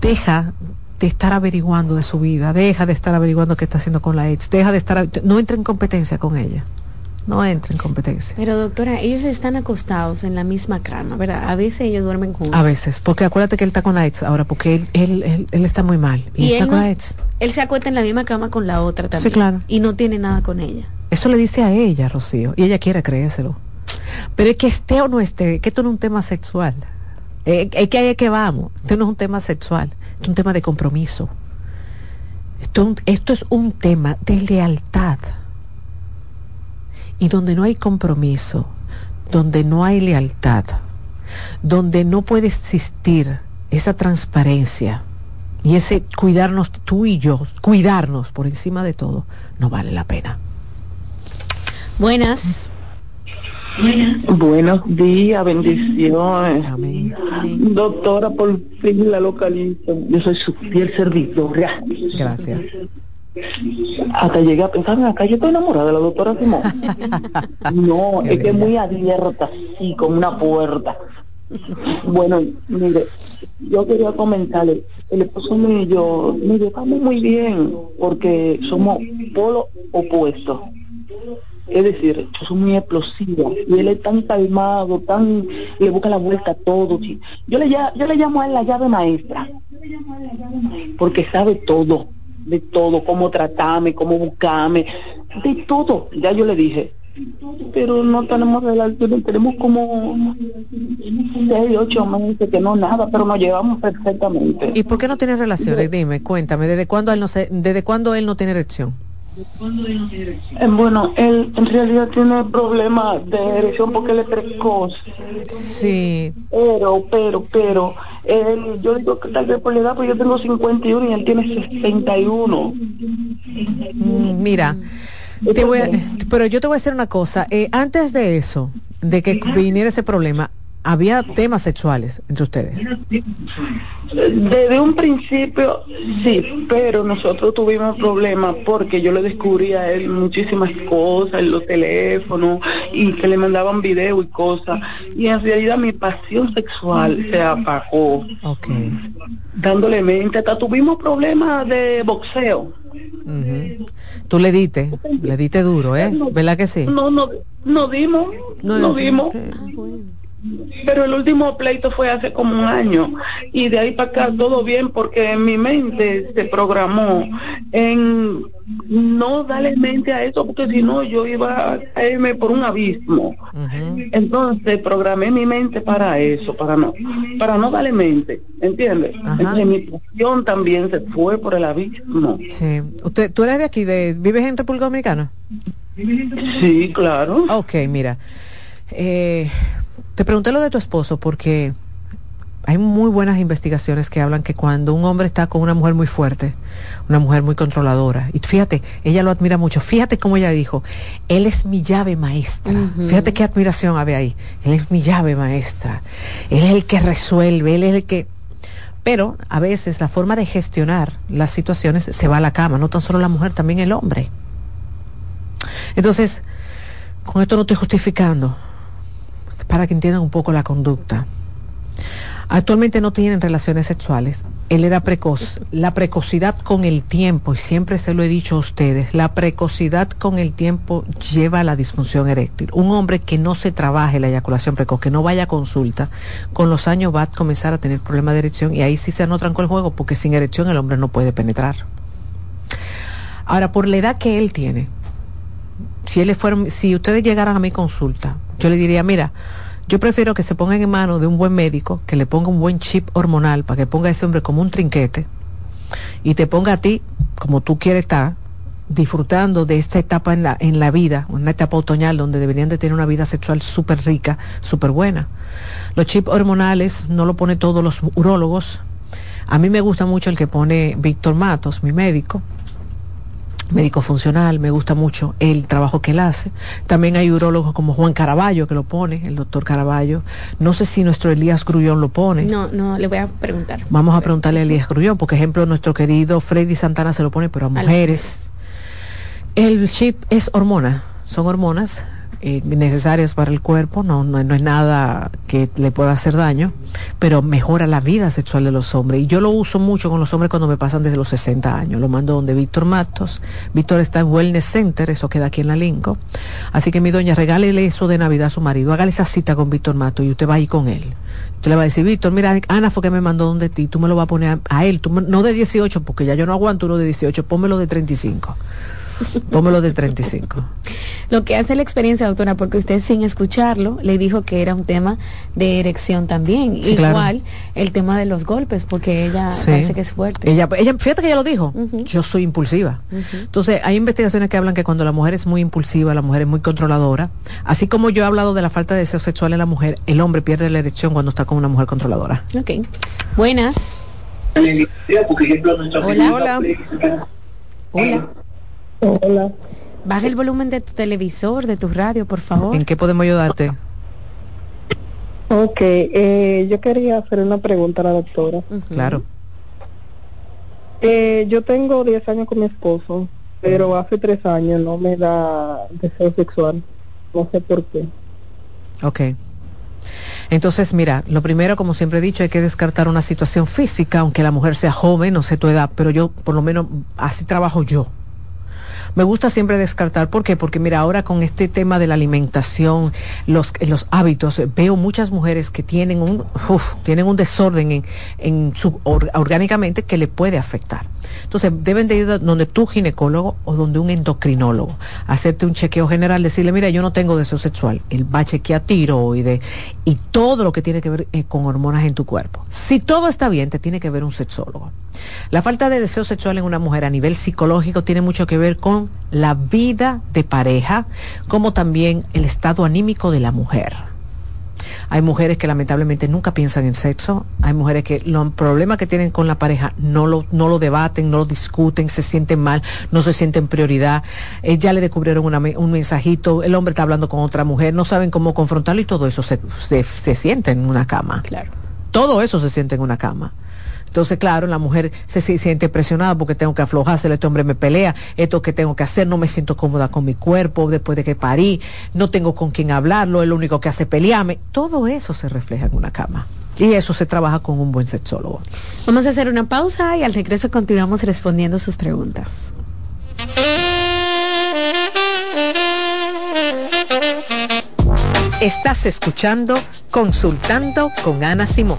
Deja de estar averiguando de su vida, deja de estar averiguando qué está haciendo con la ex, deja de estar, no entra en competencia con ella, no entra en competencia. Pero doctora, ellos están acostados en la misma cama, ¿verdad? A veces ellos duermen juntos. A veces, porque acuérdate que él está con la ex ahora, porque él, él, él, está muy mal y, está él con la ex. Él se acuesta en la misma cama con la otra también. Sí, claro. Y no tiene nada con ella. Eso le dice a ella, Rocío, y ella quiere creérselo. Pero es que esté o no esté, que esto no es un tema sexual. Eh, es que ahí es que vamos. Esto no es un tema sexual, es un tema de compromiso. Esto, esto es un tema de lealtad. Y donde no hay compromiso, donde no hay lealtad, donde no puede existir esa transparencia y ese cuidarnos tú y yo, cuidarnos por encima de todo, no vale la pena. Buenas. Buenos días, bendiciones. Doctora, por fin la localizo. Yo soy su fiel servidora. Gracias. Hasta llegué a pensar, acá yo estoy enamorada de la doctora Simón. no, es que es muy abierta, así, como una puerta. Bueno, mire, yo quería comentarle, el esposo mío y yo nos llevamos muy bien, porque somos polo opuestos. Es decir, yo soy muy explosiva y él es tan calmado, tan le busca la vuelta a todo. Yo le, yo le llamo a él la llave maestra, porque sabe todo, de todo, cómo tratarme, cómo buscarme, de todo. Ya yo le dije, pero no tenemos relaciones, tenemos como seis, ocho meses que no nada, pero nos llevamos perfectamente. ¿Y por qué no tiene relaciones? Dime, cuéntame, ¿desde cuándo él no se, desde cuándo él no tiene erección? Eh, bueno, él en realidad tiene problemas de erección porque él es precoz. Sí. Pero, pero, pero, él, yo digo que tal vez por la edad, pues yo tengo 51 y él tiene 61. Mm, mira, te voy pero yo te voy a decir una cosa. Eh, antes de eso, de que viniera ese problema, había temas sexuales entre ustedes. Desde un principio sí, pero nosotros tuvimos problemas porque yo le descubrí a él muchísimas cosas en los teléfonos y que le mandaban video y cosas. Y en realidad mi pasión sexual se apagó. Dándole mente, hasta tuvimos problemas de boxeo. Tú le diste, le diste duro, ¿eh? ¿Verdad que sí? No, no, no dimos, no, dimos. Pero el último pleito fue hace como un año y de ahí para acá todo bien porque en mi mente se programó en no darle mente a eso porque si no yo iba a caerme por un abismo. Entonces programé mi mente para eso, para no, para no darle mente, ¿entiendes? Entonces mi pasión también se fue por el abismo. Sí. ¿Usted, ¿Tú eres de aquí, de, vives en República Dominicana? Sí, claro. Ok, mira. Eh, te pregunté lo de tu esposo porque hay muy buenas investigaciones que hablan que cuando un hombre está con una mujer muy fuerte, una mujer muy controladora, y fíjate, ella lo admira mucho, fíjate cómo ella dijo, él es mi llave maestra, fíjate qué admiración había ahí, él es mi llave maestra, él es el que resuelve, él es el que... Pero a veces la forma de gestionar las situaciones se va a la cama, no tan solo la mujer, también el hombre. Entonces, con esto no estoy justificando, para que entiendan un poco la conducta. Actualmente no tienen relaciones sexuales. Él era precoz. La precocidad con el tiempo, y siempre se lo he dicho a ustedes, la precocidad con el tiempo lleva a la disfunción eréctil. Un hombre que no se trabaje la eyaculación precoz, que no vaya a consulta, con los años va a comenzar a tener problemas de erección y ahí sí se anotran con el juego porque sin erección el hombre no puede penetrar. Ahora, por la edad que él tiene, si, él fuera, si ustedes llegaran a mi consulta, yo le diría, mira, Yo prefiero que se pongan en manos de un buen médico, que le ponga un buen chip hormonal para que ponga a ese hombre como un trinquete y te ponga a ti como tú quieres estar disfrutando de esta etapa en la, en la vida, una etapa otoñal donde deberían de tener una vida sexual súper rica, súper buena. Los chips hormonales no lo pone todos los urólogos. A mí me gusta mucho el que pone Víctor Matos, mi médico, médico funcional, me gusta mucho el trabajo que él hace. También hay urólogos como Juan Caraballo que lo pone, el doctor Caraballo. No sé si nuestro Elías Grullón lo pone. No, no, le voy a preguntar. Vamos a preguntarle a Elías Grullón, porque ejemplo nuestro querido Freddy Santana se lo pone, pero a mujeres. El chip es hormona, son hormonas eh, necesarias para el cuerpo, no, no, no, es nada que le pueda hacer daño, pero mejora la vida sexual de los hombres. Y yo lo uso mucho con los hombres cuando me pasan desde los 60 años. Lo mando donde Víctor Matos. Víctor está en Wellness Center, eso queda aquí en la Linco. Así que mi doña, regálele eso de Navidad a su marido, hágale esa cita con Víctor Matos y usted va ahí con él. Usted le va a decir, Víctor, mira, Ana fue que me mandó donde ti, tú me lo vas a poner a, él, tú, no de 18, porque ya yo no aguanto uno de 18, pónmelo de 35. Pómelo de 35. Lo que hace la experiencia, doctora, porque usted sin escucharlo le dijo que era un tema de erección también. Sí, Igual claro. el tema de los golpes, porque ella Sí. parece que es fuerte. Ella, ella, fíjate que ella lo dijo, yo soy impulsiva. Entonces, hay investigaciones que hablan que cuando la mujer es muy impulsiva, la mujer es muy controladora, así como yo he hablado de la falta de deseo sexual en la mujer, el hombre pierde la erección cuando está con una mujer controladora. Ok. Buenas. Hola. Hola. Hola. Hola. Baja el volumen de tu televisor, de tu radio, por favor. ¿En qué podemos ayudarte? Ok, eh, yo quería hacer una pregunta a la doctora. Claro. Eh, yo tengo 10 años con mi esposo, pero hace 3 años no me da deseo sexual. No sé por qué. Ok. Entonces, mira, lo primero, como siempre he dicho, hay que descartar una situación física, aunque la mujer sea joven, no sé tu edad, pero yo, por lo menos, así trabajo yo. Me gusta siempre descartar, ¿por qué? Porque mira, ahora con este tema de la alimentación, los, los hábitos, veo muchas mujeres que tienen un, tienen un desorden en, en su, or- orgánicamente que le puede afectar. Entonces, deben de ir donde tu ginecólogo o donde un endocrinólogo, hacerte un chequeo general, decirle, mira, yo no tengo deseo sexual. Él va a chequear tiroide y todo lo que tiene que ver eh, con hormonas en tu cuerpo. Si todo está bien, te tiene que ver un sexólogo. La falta de deseo sexual en una mujer a nivel psicológico tiene mucho que ver con la vida de pareja, como también el estado anímico de la mujer. Hay mujeres que lamentablemente nunca piensan en sexo, hay mujeres que los problemas que tienen con la pareja no lo, no lo debaten, no lo discuten, se sienten mal, no se sienten prioridad, eh, ya le descubrieron una un mensajito, el hombre está hablando con otra mujer, no saben cómo confrontarlo y todo eso se, se, se siente en una cama. Claro. Todo eso se siente en una cama. Entonces, claro, la mujer se, se siente presionada porque tengo que aflojárselo, este hombre me pelea, esto que tengo que hacer, no me siento cómoda con mi cuerpo después de que parí, no tengo con quién hablarlo, es lo único que hace pelearme. Todo eso se refleja en una cama. Y eso se trabaja con un buen sexólogo. Vamos a hacer una pausa y al regreso continuamos respondiendo sus preguntas. Estás escuchando Consultando con Ana Simón.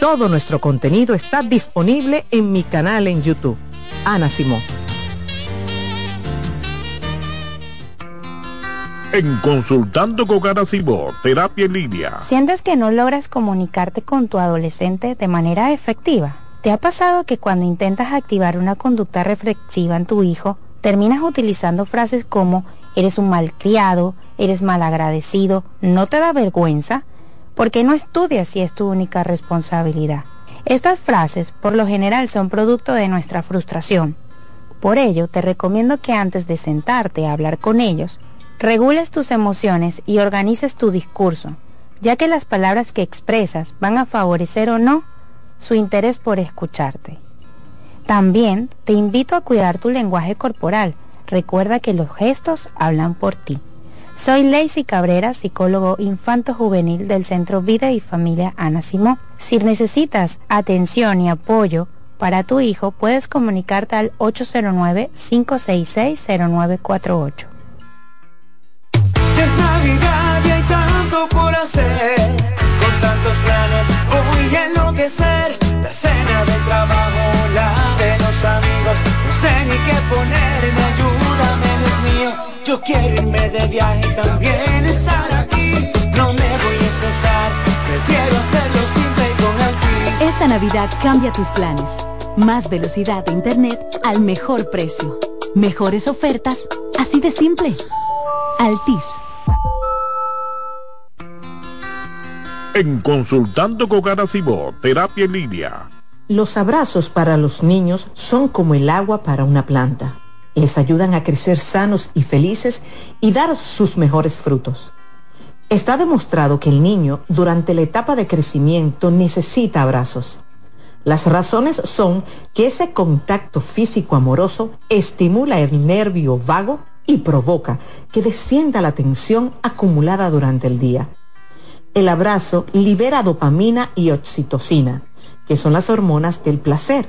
Todo nuestro contenido está disponible en mi canal en YouTube. Ana Simón. En Consultando con Ana Simón, Terapia en Línea. ¿Sientes que no logras comunicarte con tu adolescente de manera efectiva? ¿Te ha pasado que cuando intentas activar una conducta reflexiva en tu hijo, terminas utilizando frases como eres un malcriado, eres malagradecido, no te da vergüenza? ¿Por qué no estudias si es tu única responsabilidad? Estas frases por lo general son producto de nuestra frustración. Por ello, te recomiendo que antes de sentarte a hablar con ellos, regules tus emociones y organices tu discurso, ya que las palabras que expresas van a favorecer o no su interés por escucharte. También te invito a cuidar tu lenguaje corporal. Recuerda que los gestos hablan por ti. Soy Lacey Cabrera, psicólogo infanto-juvenil del Centro Vida y Familia Ana Simó. Si necesitas atención y apoyo para tu hijo, puedes comunicarte al 809-566-0948. Ya es Navidad y hay tanto por hacer. Con tantos planes voy a enloquecer. La cena del trabajo, la de los amigos. No sé ni qué ponerme, mío. Yo quiero irme de viaje y también estar aquí. No me voy a estresar, prefiero hacerlo simple y con Altis. Esta Navidad cambia tus planes. Más velocidad de Internet al mejor precio. Mejores ofertas, así de simple. Altis. En Consultando con Garacimo, Terapia en Línea. Los abrazos para los niños son como el agua para una planta. Les ayudan a crecer sanos y felices y dar sus mejores frutos. Está demostrado que el niño durante la etapa de crecimiento necesita abrazos. Las razones son que ese contacto físico amoroso estimula el nervio vago y provoca que descienda la tensión acumulada durante el día. El abrazo libera dopamina y oxitocina, que son las hormonas del placer.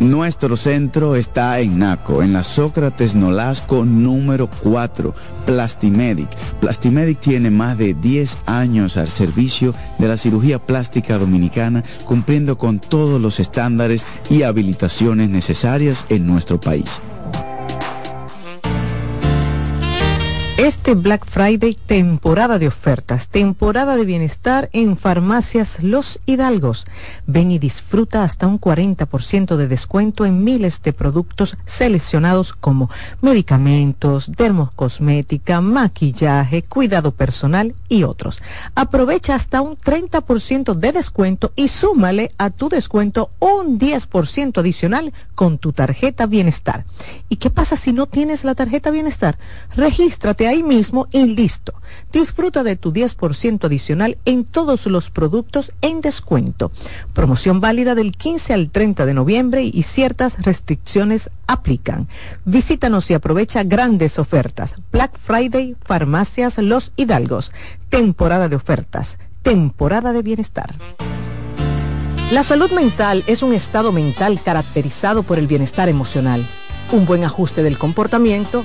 Nuestro centro está en Naco, en la Sócrates Nolasco número 4, Plastimedic. Plastimedic tiene más de 10 años al servicio de la cirugía plástica dominicana, cumpliendo con todos los estándares y habilitaciones necesarias en nuestro país. Este Black Friday, temporada de ofertas, temporada de bienestar en farmacias Los Hidalgos. Ven y disfruta hasta un 40% de descuento en miles de productos seleccionados como medicamentos, dermocosmética, maquillaje, cuidado personal y otros. Aprovecha hasta un 30% de descuento y súmale a tu descuento un 10% adicional con tu tarjeta bienestar. ¿Y qué pasa si no tienes la tarjeta bienestar? Regístrate ahí mismo y listo. Disfruta de tu 10% adicional en todos los productos en descuento. Promoción válida del 15 al 30 de noviembre y ciertas restricciones aplican. Visítanos y aprovecha grandes ofertas. Black Friday, Farmacias Los Hidalgos. Temporada de ofertas. Temporada de bienestar. La salud mental es un estado mental caracterizado por el bienestar emocional, un buen ajuste del comportamiento,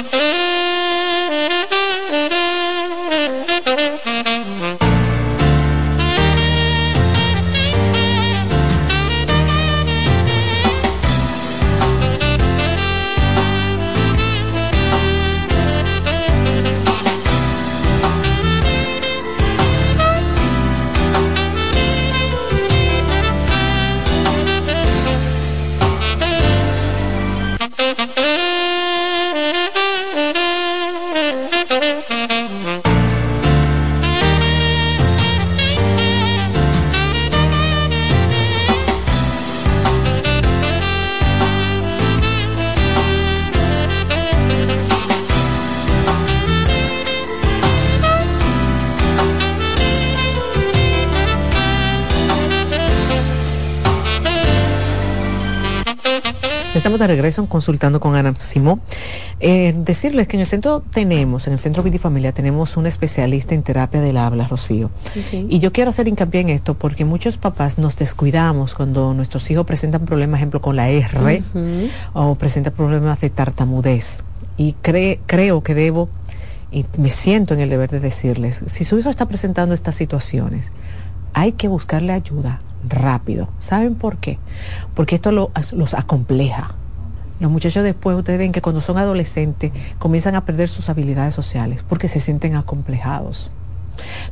De regreso consultando con Ana Simón. Eh, decirles que en el centro tenemos, en el centro Vida y Familia, tenemos un especialista en terapia del habla, Rocío. Y yo quiero hacer hincapié en esto porque muchos papás nos descuidamos cuando nuestros hijos presentan problemas, ejemplo, con la R o presentan problemas de tartamudez. Y creo que debo y me siento en el deber de decirles, si su hijo está presentando estas situaciones, hay que buscarle ayuda rápido. ¿Saben por qué? Porque esto los acompleja. Los muchachos después, ustedes ven que cuando son adolescentes comienzan a perder sus habilidades sociales porque se sienten acomplejados.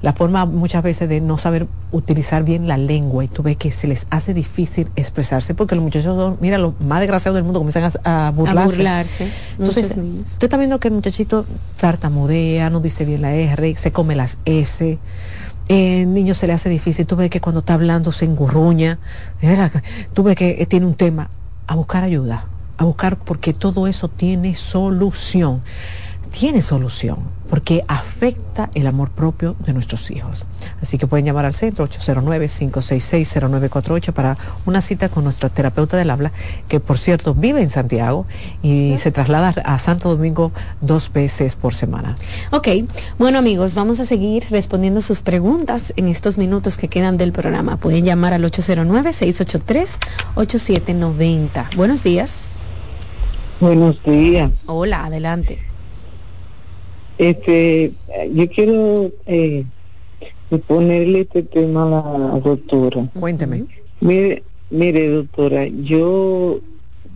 La forma muchas veces de no saber utilizar bien la lengua y tú ves que se les hace difícil expresarse porque los muchachos son, mira, los más desgraciados del mundo comienzan a, burlarse. A burlarse. Entonces, usted está viendo que el muchachito tartamudea, no dice bien la R, se come las S el niño se le hace difícil, tú ves que cuando está hablando se engurruña, tú ves que tiene un tema, a buscar ayuda, a buscar porque todo eso tiene solución tiene solución porque afecta el amor propio de nuestros hijos. Así que pueden llamar al centro 809-566-0948 para una cita con nuestra terapeuta del habla, que por cierto vive en Santiago y se traslada a Santo Domingo dos veces por semana. Ok, bueno amigos, vamos a seguir respondiendo sus preguntas en estos minutos que quedan del programa. Pueden llamar al 809-683-8790. Buenos días. Buenos días. Hola, adelante. Este, yo quiero eh, ponerle este tema a la doctora. Cuénteme. Mire, mire, doctora, yo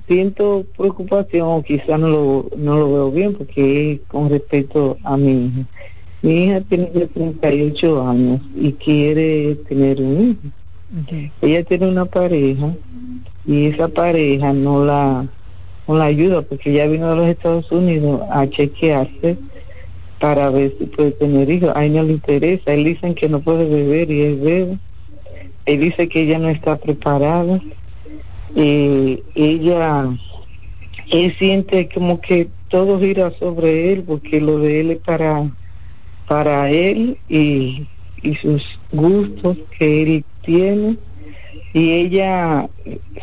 siento preocupación, o quizá no lo, no lo veo bien, porque es con respecto a mi hija. Mi hija tiene 38 años y quiere tener un hijo. Ella tiene una pareja y esa pareja no la, no la ayuda porque ella vino a los Estados Unidos a chequearse para ver si puede tener hijos. A él no le interesa. Él dice que no puede beber y él bebe. Él dice que ella no está preparada. y ella, él siente como que todo gira sobre él porque lo de él es para, para él y, y sus gustos que él tiene. Y ella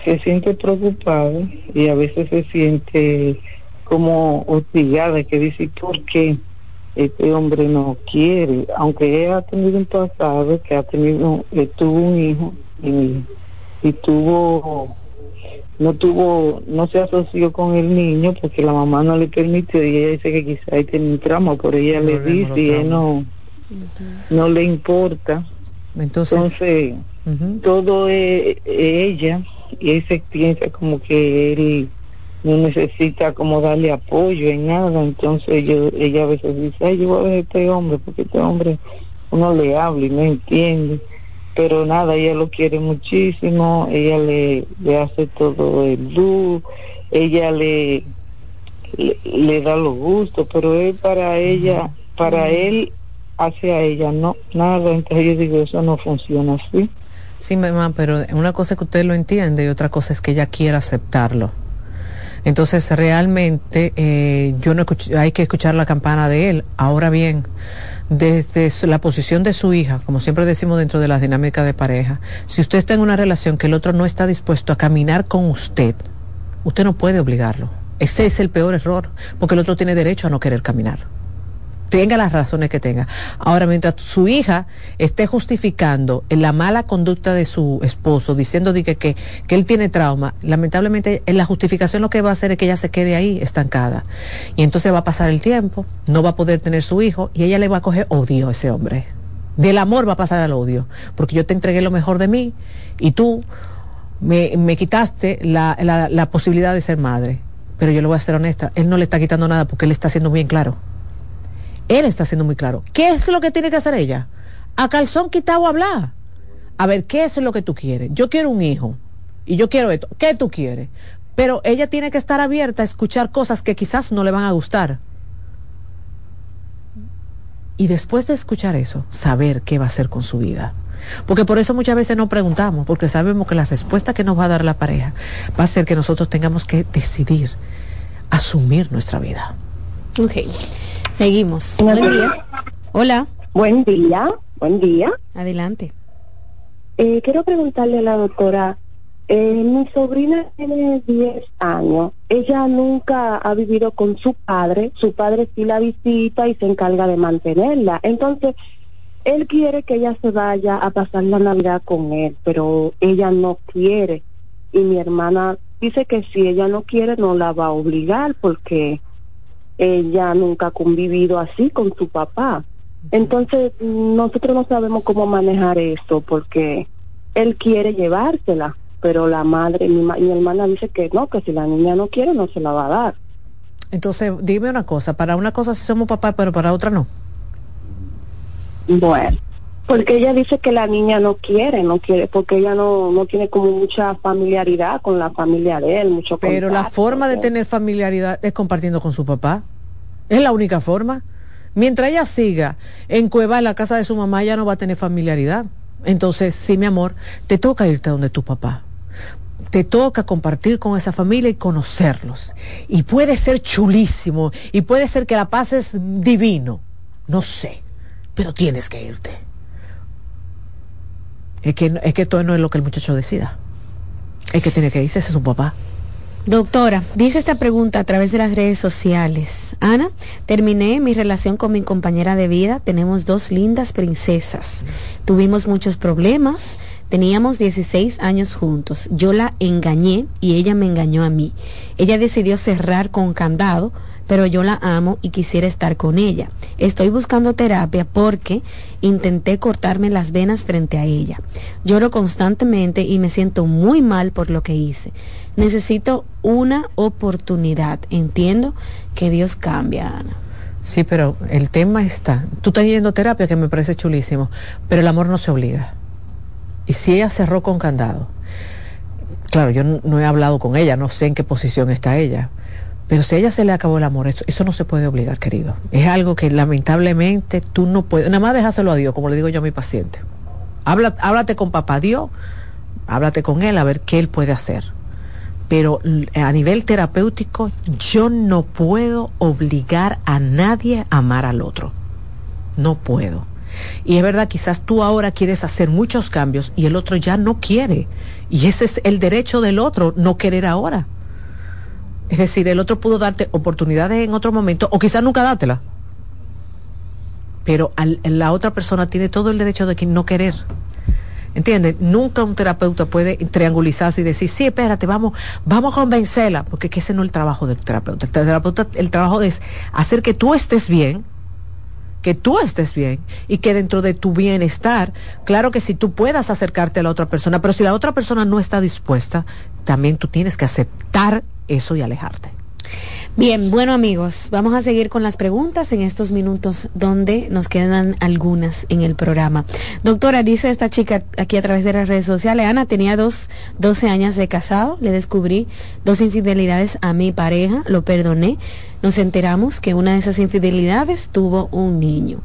se siente preocupada y a veces se siente como hostigada, que dice, ¿por qué? este hombre no quiere, aunque ella ha tenido un pasado que ha tenido, eh, tuvo un hijo y, y tuvo, no tuvo, no se asoció con el niño porque la mamá no le permitió y ella dice que quizá ahí tiene un trauma, pero ella le dice y él no, no le importa. Entonces, todo es, ella y se piensa como que él no necesita como darle apoyo en nada, entonces yo, ella a veces dice, ay, yo voy a ver a este hombre, porque este hombre uno le habla y no entiende, pero nada, ella lo quiere muchísimo, ella le, le hace todo el luz, ella le, le, da los gustos, pero él para ella, para él hacia ella no, nada, entonces yo digo, eso no funciona así. Sí, mamá, pero una cosa es que usted lo entiende y otra cosa es que ella quiera aceptarlo. Entonces, realmente, eh, yo no hay que escuchar la campana de él. Ahora bien, desde la posición de su hija, como siempre decimos dentro de la dinámica de pareja, si usted está en una relación que el otro no está dispuesto a caminar con usted, usted no puede obligarlo. Ese es el peor error, porque el otro tiene derecho a no querer caminar tenga las razones que tenga. Ahora, mientras su hija esté justificando la mala conducta de su esposo, diciendo que, que, él tiene trauma, lamentablemente en la justificación lo que va a hacer es que ella se quede ahí estancada. Y entonces va a pasar el tiempo, no va a poder tener su hijo y ella le va a coger odio a ese hombre. Del amor va a pasar al odio, porque yo te entregué lo mejor de mí y tú me, me quitaste la, la, la posibilidad de ser madre. Pero yo le voy a ser honesta, él no le está quitando nada porque él está siendo bien claro él está siendo muy claro. ¿Qué es lo que tiene que hacer ella? A calzón quitado hablar. A ver, ¿qué es lo que tú quieres? Yo quiero un hijo. Y yo quiero esto. ¿Qué tú quieres? Pero ella tiene que estar abierta a escuchar cosas que quizás no le van a gustar. Y después de escuchar eso, saber qué va a hacer con su vida. Porque por eso muchas veces no preguntamos, porque sabemos que la respuesta que nos va a dar la pareja va a ser que nosotros tengamos que decidir asumir nuestra vida. Ok. Seguimos. Buen día. Hola. Buen día. Buen día. Adelante. Eh, quiero preguntarle a la doctora, Eh, mi sobrina tiene 10 años. Ella nunca ha vivido con su padre. Su padre sí la visita y se encarga de mantenerla. Entonces, él quiere que ella se vaya a pasar la Navidad con él, pero ella no quiere. Y mi hermana dice que si ella no quiere, no la va a obligar porque ella nunca ha convivido así con su papá. Entonces, nosotros no sabemos cómo manejar eso porque él quiere llevársela, pero la madre, mi, ma- mi hermana dice que no, que si la niña no quiere, no se la va a dar. Entonces, dime una cosa, para una cosa sí somos papás, pero para otra no. Bueno, porque ella dice que la niña no quiere, no quiere, porque ella no, no tiene como mucha familiaridad con la familia de él, mucho Pero la forma de tener familiaridad es compartiendo con su papá. Es la única forma. Mientras ella siga en Cueva, en la casa de su mamá, ella no va a tener familiaridad. Entonces, sí, mi amor, te toca irte a donde tu papá. Te toca compartir con esa familia y conocerlos. Y puede ser chulísimo. Y puede ser que la pases divino. No sé. Pero tienes que irte. Es que, es que esto no es lo que el muchacho decida. Es que tiene que irse, ese es su papá. Doctora, dice esta pregunta a través de las redes sociales. Ana, terminé mi relación con mi compañera de vida. Tenemos dos lindas princesas. Tuvimos muchos problemas. Teníamos 16 años juntos. Yo la engañé y ella me engañó a mí. Ella decidió cerrar con candado, pero yo la amo y quisiera estar con ella. Estoy buscando terapia porque intenté cortarme las venas frente a ella. Lloro constantemente y me siento muy mal por lo que hice. Necesito una oportunidad. Entiendo que Dios cambia, Ana. Sí, pero el tema está. Tú estás yendo a terapia, que me parece chulísimo, pero el amor no se obliga. Y si ella cerró con candado, claro, yo no, no he hablado con ella, no sé en qué posición está ella, pero si a ella se le acabó el amor, eso, eso no se puede obligar, querido. Es algo que lamentablemente tú no puedes, nada más déjaselo a Dios, como le digo yo a mi paciente. Habla, háblate con papá Dios, háblate con él a ver qué él puede hacer. Pero a nivel terapéutico, yo no puedo obligar a nadie a amar al otro. No puedo. Y es verdad, quizás tú ahora quieres hacer muchos cambios y el otro ya no quiere. Y ese es el derecho del otro, no querer ahora. Es decir, el otro pudo darte oportunidades en otro momento o quizás nunca dátela. Pero la otra persona tiene todo el derecho de no querer. ¿Entiendes? Nunca un terapeuta puede triangulizarse y decir, sí, espérate, vamos, vamos a convencerla, porque que ese no es el trabajo del terapeuta. El terapeuta, el trabajo es hacer que tú estés bien, que tú estés bien y que dentro de tu bienestar, claro que si tú puedas acercarte a la otra persona, pero si la otra persona no está dispuesta, también tú tienes que aceptar eso y alejarte. Bien, bueno amigos, vamos a seguir con las preguntas en estos minutos donde nos quedan algunas en el programa. Doctora, dice esta chica aquí a través de las redes sociales, Ana tenía dos, 12 años de casado, le descubrí dos infidelidades a mi pareja, lo perdoné, nos enteramos que una de esas infidelidades tuvo un niño.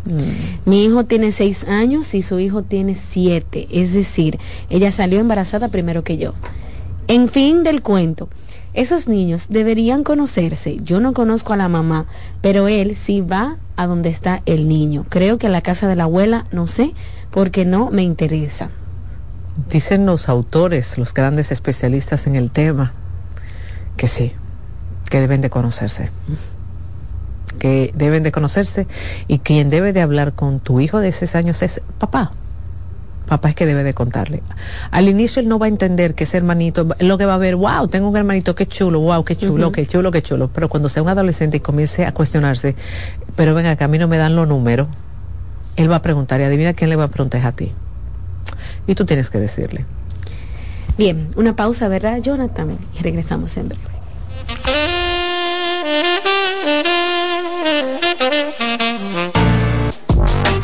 Mi hijo tiene seis años y su hijo tiene siete, es decir, ella salió embarazada primero que yo. En fin del cuento, esos niños deberían conocerse. Yo no conozco a la mamá, pero él sí va a donde está el niño. Creo que a la casa de la abuela, no sé, porque no me interesa. Dicen los autores, los grandes especialistas en el tema, que sí, que deben de conocerse. Que deben de conocerse y quien debe de hablar con tu hijo de seis años es papá. Papá es que debe de contarle. Al inicio él no va a entender que ese hermanito, lo que va a ver, wow, tengo un hermanito, qué chulo, wow, qué chulo, qué chulo, qué chulo. Pero cuando sea un adolescente y comience a cuestionarse, pero venga, que a mí no me dan los números, él va a preguntar y adivina quién le va a preguntar es a ti. Y tú tienes que decirle. Bien, una pausa, ¿verdad, Jonathan? Y regresamos en breve.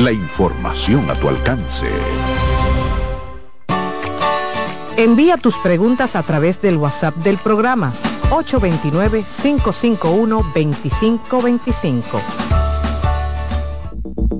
La información a tu alcance. Envía tus preguntas a través del WhatsApp del programa 829-551-2525.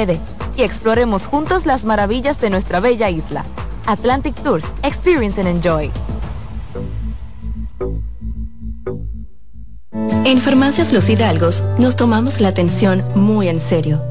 Y exploremos juntos las maravillas de nuestra bella isla. Atlantic Tours, Experience and Enjoy. En Farmacias Los Hidalgos nos tomamos la atención muy en serio.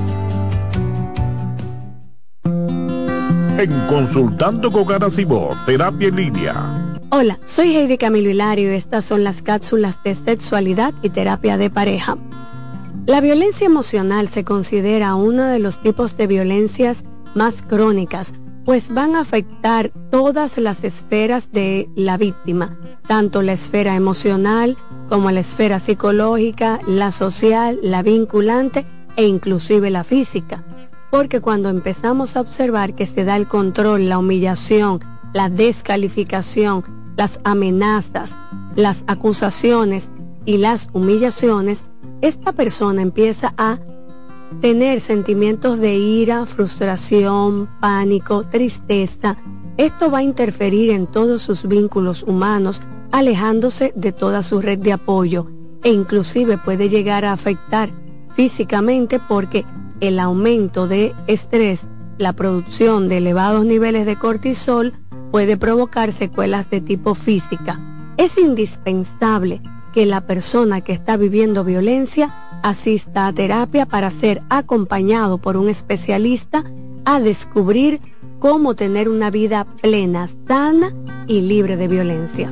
En Consultando con Garacimo, Terapia en Línea. Hola, soy Heidi Camilo Hilario y estas son las cápsulas de sexualidad y terapia de pareja. La violencia emocional se considera uno de los tipos de violencias más crónicas, pues van a afectar todas las esferas de la víctima, tanto la esfera emocional como la esfera psicológica, la social, la vinculante e inclusive la física. Porque cuando empezamos a observar que se da el control, la humillación, la descalificación, las amenazas, las acusaciones y las humillaciones, esta persona empieza a tener sentimientos de ira, frustración, pánico, tristeza. Esto va a interferir en todos sus vínculos humanos, alejándose de toda su red de apoyo e inclusive puede llegar a afectar físicamente porque el aumento de estrés, la producción de elevados niveles de cortisol puede provocar secuelas de tipo física. Es indispensable que la persona que está viviendo violencia asista a terapia para ser acompañado por un especialista a descubrir cómo tener una vida plena, sana y libre de violencia.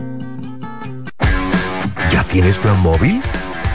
¿Ya tienes plan móvil?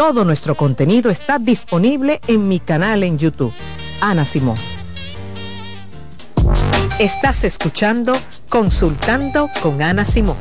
Todo nuestro contenido está disponible en mi canal en YouTube. Ana Simón. Estás escuchando Consultando con Ana Simón.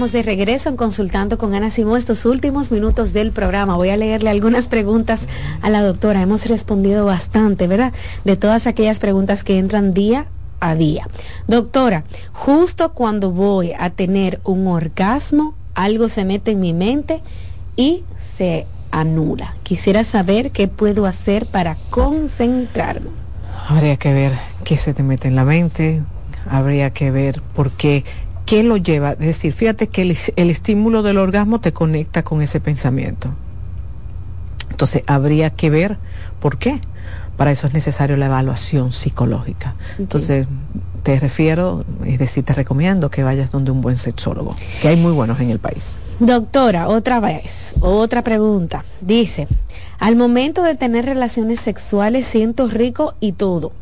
Estamos de regreso en Consultando con Ana Simón estos últimos minutos del programa. Voy a leerle algunas preguntas a la doctora. Hemos respondido bastante, ¿verdad? De todas aquellas preguntas que entran día a día. Doctora, justo cuando voy a tener un orgasmo, algo se mete en mi mente y se anula. Quisiera saber qué puedo hacer para concentrarme. Habría que ver qué se te mete en la mente, habría que ver por qué, qué lo lleva. Es decir, fíjate que el, el estímulo del orgasmo te conecta con ese pensamiento. Entonces, habría que ver por qué. Para eso es necesario la evaluación psicológica. Entonces, te refiero, es decir, te recomiendo que vayas donde un buen sexólogo, que hay muy buenos en el país. Doctora, otra vez, otra pregunta. Dice, al momento de tener relaciones sexuales siento rico y todo,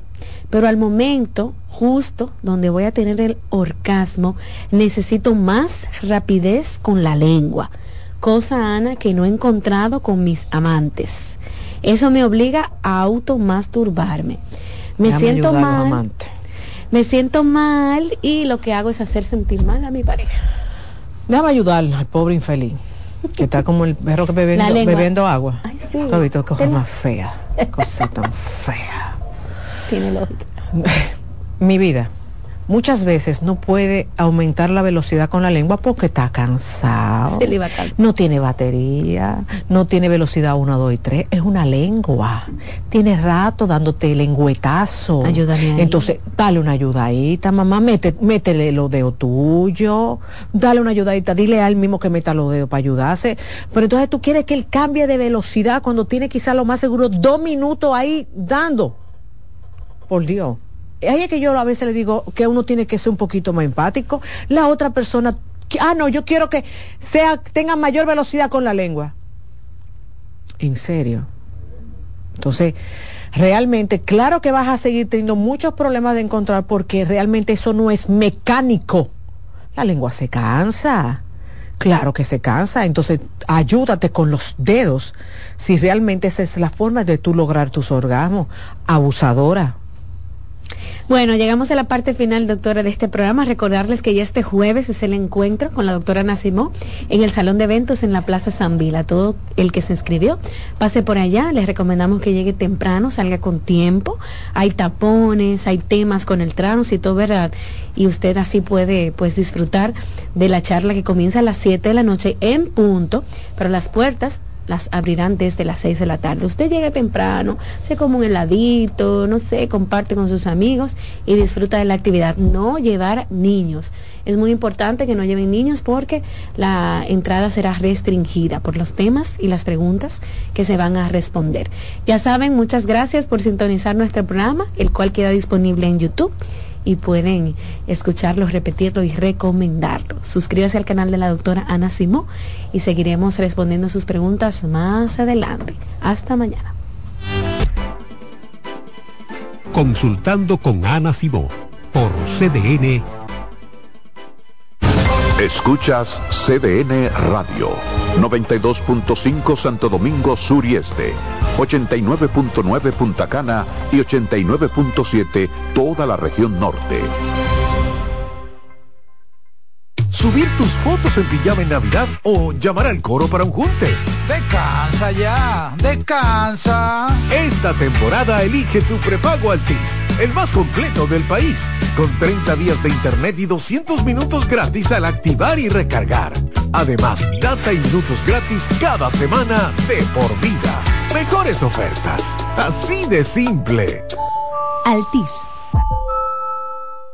pero al momento justo donde voy a tener el orgasmo necesito más rapidez con la lengua. cosa, Ana, que no he encontrado con mis amantes. Eso me obliga a automasturbarme. Me siento mal. Me siento mal y lo que hago es hacer sentir mal a mi pareja. Déjame ayudar al pobre infeliz, que está como el perro que bebiendo, bebiendo agua. Ay, sí. ¿Tú has visto qué cosa Tengo- más fea? Cosa tan fea. Tiene lógica. Mi vida, muchas veces no puede aumentar la velocidad con la lengua porque está cansado. Se le va. No tiene batería, no tiene velocidad 1, 2 y 3, es una lengua. Tiene rato dándote lengüetazo. Ayúdame ahí. Entonces, dale una ayudadita, mamá, mete, métele los dedos tuyos, dale una ayudadita, dile al mismo que meta los dedos para ayudarse. Pero entonces tú quieres que él cambie de velocidad cuando tiene quizá lo más seguro dos minutos ahí dando. Por Dios. Ahí es que yo a veces le digo que uno tiene que ser un poquito más empático. La otra persona, ah, no, yo quiero que sea, tenga mayor velocidad con la lengua. En serio. Entonces, realmente, claro que vas a seguir teniendo muchos problemas de encontrar porque realmente eso no es mecánico. La lengua se cansa. Claro que se cansa. Entonces, ayúdate con los dedos si realmente esa es la forma de tú lograr tus orgasmos. Abusadora. Bueno, llegamos a la parte final, doctora, de este programa. Recordarles que ya este jueves es el encuentro con la doctora Nacimó en el Salón de Eventos en la Plaza San Vila. Todo el que se inscribió, pase por allá. Les recomendamos que llegue temprano, salga con tiempo. Hay tapones, hay temas con el tránsito, ¿verdad? Y usted así puede, pues, disfrutar de la charla que comienza a las 7 de la noche en punto, pero las puertas las abrirán desde las 6 de la tarde. Usted llega temprano, se come un heladito, no sé, comparte con sus amigos y disfruta de la actividad. No llevar niños. Es muy importante que no lleven niños porque la entrada será restringida por los temas y las preguntas que se van a responder. Ya saben, muchas gracias por sintonizar nuestro programa, el cual queda disponible en YouTube y pueden escucharlo, repetirlo y recomendarlo. Suscríbase al canal de la doctora Ana Simó y seguiremos respondiendo sus preguntas más adelante. Hasta mañana. Consultando con Ana Simó por CDN. Escuchas CDN Radio, 92.5 Santo Domingo Sur y Este, 89.9 Punta Cana y 89.7 toda la región norte. Subir tus fotos en pijama en Navidad o llamar al coro para un junte. Descansa ya, descansa. Esta temporada elige tu prepago Altis, el más completo del país, con 30 días de internet y 200 minutos gratis al activar y recargar. Además, data y minutos gratis cada semana de por vida. Mejores ofertas, así de simple. Altis.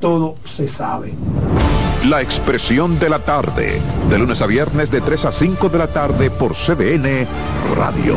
todo se sabe. La Expresión de la Tarde, de lunes a viernes de 3 a 5 de la tarde por CDN Radio.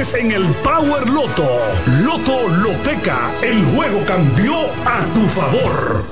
en el Power Loto. Loto Loteca, el juego cambió a tu favor.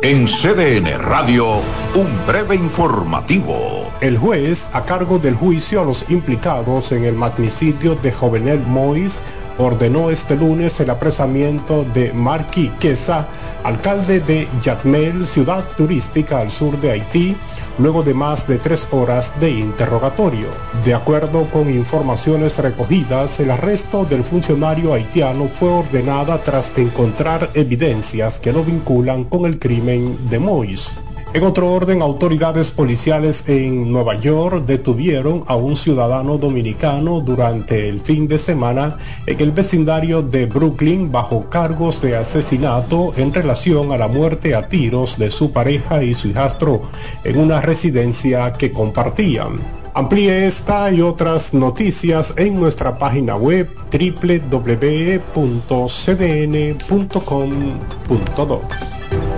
En CDN Radio, un breve informativo. El juez, a cargo del juicio a los implicados en el magnicidio de Jovenel Mois, ordenó este lunes el apresamiento de Marquis Quesa, alcalde de Yatmel, ciudad turística al sur de Haití, luego de más de tres horas de interrogatorio. De acuerdo con informaciones recogidas, el arresto del funcionario haitiano fue ordenada tras encontrar evidencias que lo vinculan con el crimen de Mois. En otro orden, autoridades policiales en Nueva York detuvieron a un ciudadano dominicano durante el fin de semana en el vecindario de Brooklyn bajo cargos de asesinato en relación a la muerte a tiros de su pareja y su hijastro en una residencia que compartían. Amplíe esta y otras noticias en nuestra página web www.cdn.com.do.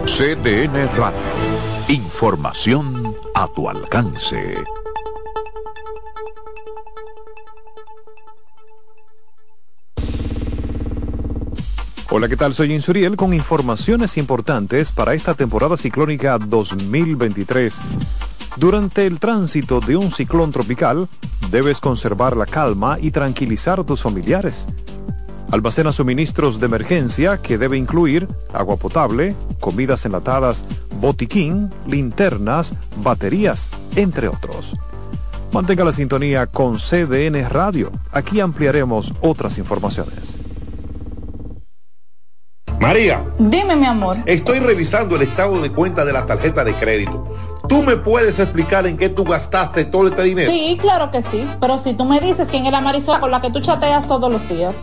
CDN Radio. Información a tu alcance. Hola, ¿qué tal? Soy Insuriel con informaciones importantes para esta temporada ciclónica 2023. Durante el tránsito de un ciclón tropical, debes conservar la calma y tranquilizar a tus familiares. Almacena suministros de emergencia que debe incluir agua potable, comidas enlatadas, botiquín, linternas, baterías, entre otros. Mantenga la sintonía con CDN Radio. Aquí ampliaremos otras informaciones. María. Dime, mi amor. Estoy revisando el estado de cuenta de la tarjeta de crédito. ¿Tú me puedes explicar en qué tú gastaste todo este dinero? Sí, claro que sí. Pero si tú me dices quién es la Marisol con la que tú chateas todos los días.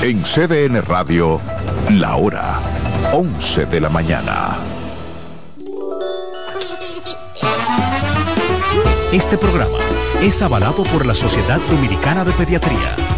En CDN Radio, la hora 11 de la mañana. Este programa es avalado por la Sociedad Dominicana de Pediatría.